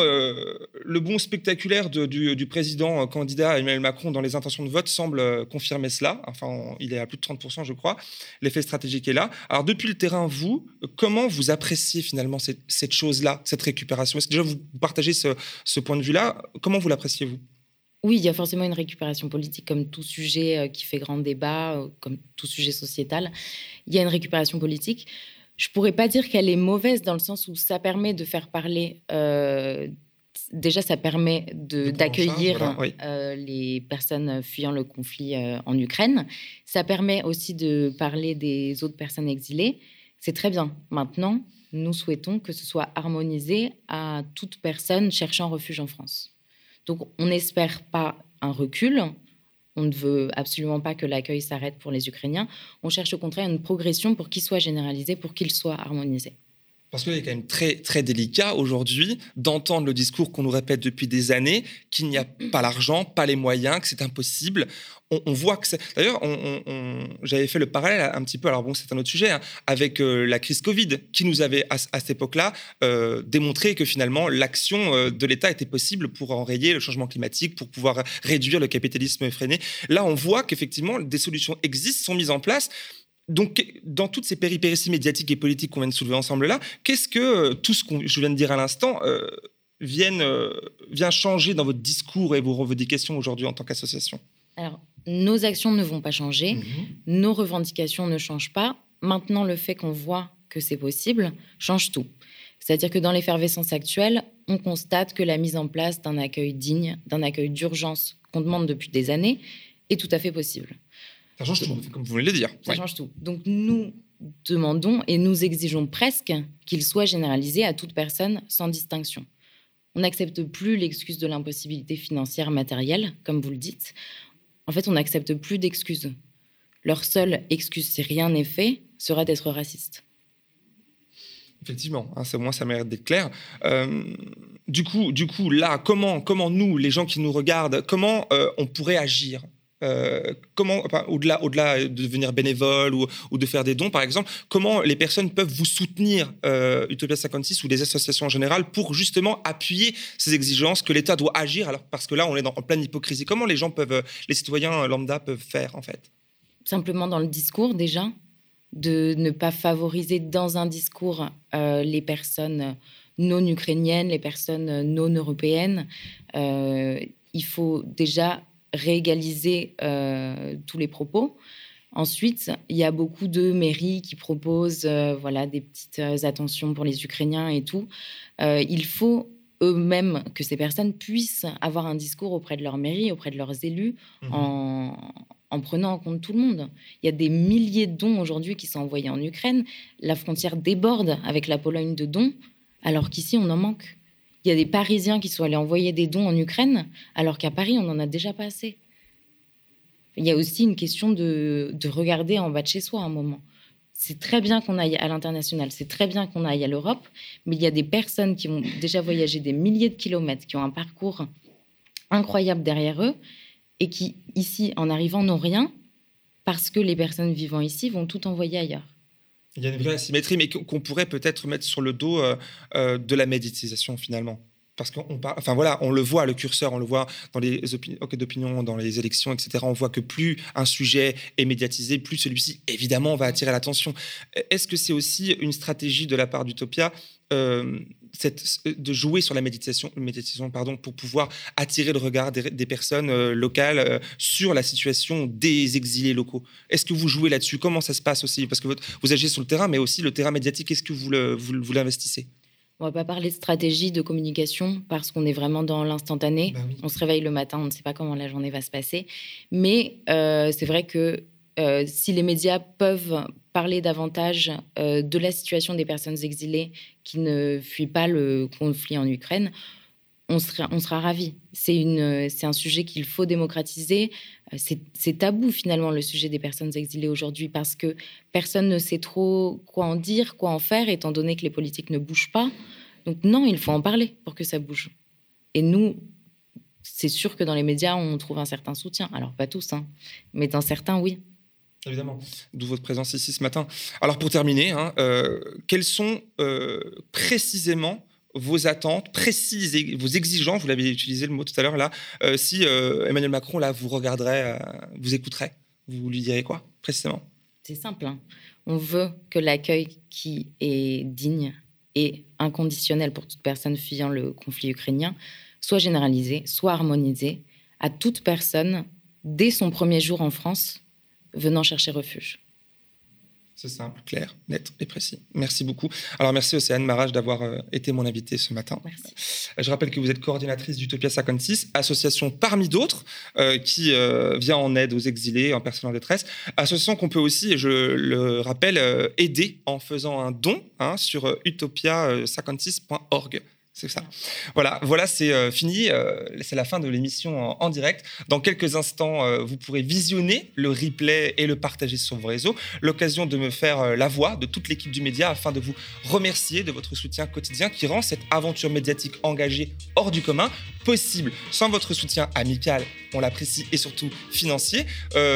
le bon spectaculaire du, président candidat Emmanuel Macron dans les intentions de vote semble confirmer cela. Enfin, il est à plus de 30%, je crois. L'effet stratégique est là. Alors, depuis le terrain, vous, comment vous appréciez finalement cette, chose-là, cette récupération? Est-ce que déjà vous partagez ce point de vue-là? Comment vous l'appréciez-vous Oui, il y a forcément une récupération politique comme tout sujet euh, qui fait grand débat, euh, comme tout sujet sociétal. Il y a une récupération politique. Je pourrais pas dire qu'elle est mauvaise dans le sens où ça permet de faire parler. euh, déjà, ça permet d'accueillir charge, voilà, oui. euh, les personnes fuyant le conflit euh, en Ukraine. Ça permet aussi de parler des autres personnes exilées. C'est très bien. Maintenant, nous souhaitons que ce soit harmonisé à toute personne cherchant refuge en France. Donc, on n'espère pas un recul. On ne veut absolument pas que l'accueil s'arrête pour les Ukrainiens. On cherche au contraire une progression pour qu'il soit généralisé, pour qu'il soit harmonisé. Parce qu'il est quand même très, très délicat aujourd'hui d'entendre le discours qu'on nous répète depuis des années, qu'il n'y a pas l'argent, pas les moyens, que c'est impossible. On, voit que c'est... D'ailleurs, j'avais fait le parallèle un petit peu, alors bon, c'est un autre sujet, hein, avec euh, la crise Covid, qui nous avait, à, à cette époque-là, euh, démontré que finalement, l'action euh, de l'État était possible pour enrayer le changement climatique, pour pouvoir réduire le capitalisme effréné. Là, on voit qu'effectivement, des solutions existent, sont mises en place. Donc, dans toutes ces péripéties médiatiques et politiques qu'on vient de soulever ensemble là, qu'est-ce que euh, tout ce que je viens de dire à l'instant euh, vienne, euh, vient changer dans votre discours et vos revendications aujourd'hui en tant qu'association? Alors, nos actions ne vont pas changer, nos revendications ne changent pas. Maintenant, le fait qu'on voit que c'est possible change tout. C'est-à-dire que dans l'effervescence actuelle, on constate que la mise en place d'un accueil digne, d'un accueil d'urgence qu'on demande depuis des années, est tout à fait possible. Ça change tout, comme vous de le dire. Ça Ouais. change tout. Donc nous demandons et nous exigeons presque qu'il soit généralisé à toute personne sans distinction. On n'accepte plus l'excuse de l'impossibilité financière matérielle, comme vous le dites. En fait, on n'accepte plus d'excuses. Leur seule excuse, si rien n'est fait, sera d'être raciste. Effectivement, hein, c'est moi ça mérite d'être clair. Euh, du coup, du coup, là, comment, comment nous, les gens qui nous regardent, comment euh, on pourrait agir? Euh, comment, au-delà, au-delà de devenir bénévole ou, ou de faire des dons, par exemple, comment les personnes peuvent vous soutenir, euh, Utopia 56 ou des associations en général, pour justement appuyer ces exigences que l'État doit agir, alors parce que là, on est dans, en pleine hypocrisie. Comment les gens peuvent, euh, les citoyens lambda peuvent faire en fait? Simplement dans le discours déjà, de ne pas favoriser dans un discours euh, les personnes non ukrainiennes, les personnes non européennes. Il faut déjà réégaliser euh, tous les propos. Ensuite, il y a beaucoup de mairies qui proposent euh, voilà, des petites euh, attentions pour les Ukrainiens et tout. Euh, il faut eux-mêmes que ces personnes puissent avoir un discours auprès de leur mairie, auprès de leurs élus, en, en prenant en compte tout le monde. Il y a des milliers de dons aujourd'hui qui sont envoyés en Ukraine. La frontière déborde avec la Pologne de dons, alors qu'ici, on en manque. Il y a des Parisiens qui sont allés envoyer des dons en Ukraine, alors qu'à Paris, on n'en a déjà pas assez. Il y a aussi une question de, de regarder en bas de chez soi un moment. C'est très bien qu'on aille à l'international, c'est très bien qu'on aille à l'Europe, mais il y a des personnes qui ont déjà voyagé des milliers de kilomètres, qui ont un parcours incroyable derrière eux, et qui, ici, en arrivant, n'ont rien, parce que les personnes vivant ici vont tout envoyer ailleurs. Il y a une vraie asymétrie, mais qu'on pourrait peut-être mettre sur le dos euh, euh, de la médiatisation finalement. Parce qu'on parle, enfin voilà, on le voit, le curseur, on le voit dans les opinions dans les élections, etc. On voit que plus un sujet est médiatisé, plus celui-ci, évidemment, va attirer l'attention. Est-ce que c'est aussi une stratégie de la part d'Utopia euh, de jouer sur la méditation, méditation pardon, pour pouvoir attirer le regard des, personnes euh, locales euh, sur la situation des exilés locaux. Est-ce que vous jouez là-dessus? Comment ça se passe aussi? Parce que vous agissez sur le terrain, mais aussi le terrain médiatique, est-ce que vous, vous l'investissez? On va pas parler de stratégie de communication parce qu'on est vraiment dans l'instantané. Bah on se réveille le matin, on ne sait pas comment la journée va se passer. Mais euh, c'est vrai que euh, si les médias peuvent parler davantage euh, de la situation des personnes exilées qui ne fuient pas le conflit en Ukraine, on sera, on ravis. C'est un sujet qu'il faut démocratiser. Euh, c'est tabou finalement le sujet des personnes exilées aujourd'hui parce que personne ne sait trop quoi en dire, quoi en faire, étant donné que les politiques ne bougent pas. Donc non, il faut en parler pour que ça bouge. Et nous, c'est sûr que dans les médias, on trouve un certain soutien. Alors pas tous, hein, mais dans certains, oui. Évidemment, d'où votre présence ici ce matin. Alors pour terminer, hein, euh, quels sont euh, précisément vos attentes précises et vos exigences, vous l'avez utilisé le mot tout à l'heure là, euh, si euh, Emmanuel Macron là vous regarderait, euh, vous écouterait, vous lui direz quoi précisément? C'est simple. Hein. On veut que l'accueil qui est digne et inconditionnel pour toute personne fuyant le conflit ukrainien soit généralisé, soit harmonisé à toute personne dès son premier jour en France venant chercher refuge. C'est simple, clair, net et précis. Merci beaucoup. Alors merci Océane Marage d'avoir euh, été mon invité ce matin. Merci. Je rappelle que vous êtes coordinatrice d'Utopia 56, association parmi d'autres euh, qui euh, vient en aide aux exilés, en personnes en détresse. Association qu'on peut aussi, je le rappelle, aider en faisant un don hein, sur utopia56.org. C'est ça. Voilà, voilà, c'est euh, fini. Euh, c'est la fin de l'émission en, direct. Dans quelques instants, euh, vous pourrez visionner le replay et le partager sur vos réseaux. L'occasion de me faire la voix de toute l'équipe du média afin de vous remercier de votre soutien quotidien qui rend cette aventure médiatique engagée hors du commun possible. Sans votre soutien amical, on l'apprécie et surtout financier,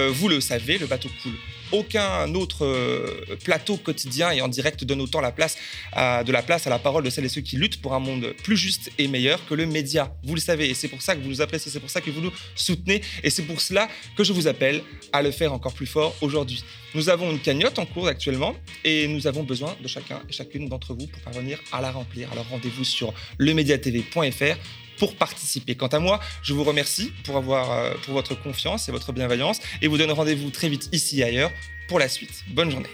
vous le savez, le bateau coule aucun autre euh, plateau quotidien et en direct donne autant la de la place à la parole de celles et ceux qui luttent pour un monde plus juste et meilleur que le média. Vous le savez, et c'est pour ça que vous nous appréciez, c'est pour ça que vous nous soutenez, et c'est pour cela que je vous appelle à le faire encore plus fort aujourd'hui. Nous avons une cagnotte en cours actuellement et nous avons besoin de chacun et chacune d'entre vous pour parvenir à la remplir. Alors rendez-vous sur lemediatv.fr pour participer. Quant à moi, je vous remercie pour, avoir, euh, pour votre confiance et votre bienveillance et vous donne rendez-vous très vite ici et ailleurs pour la suite. Bonne journée.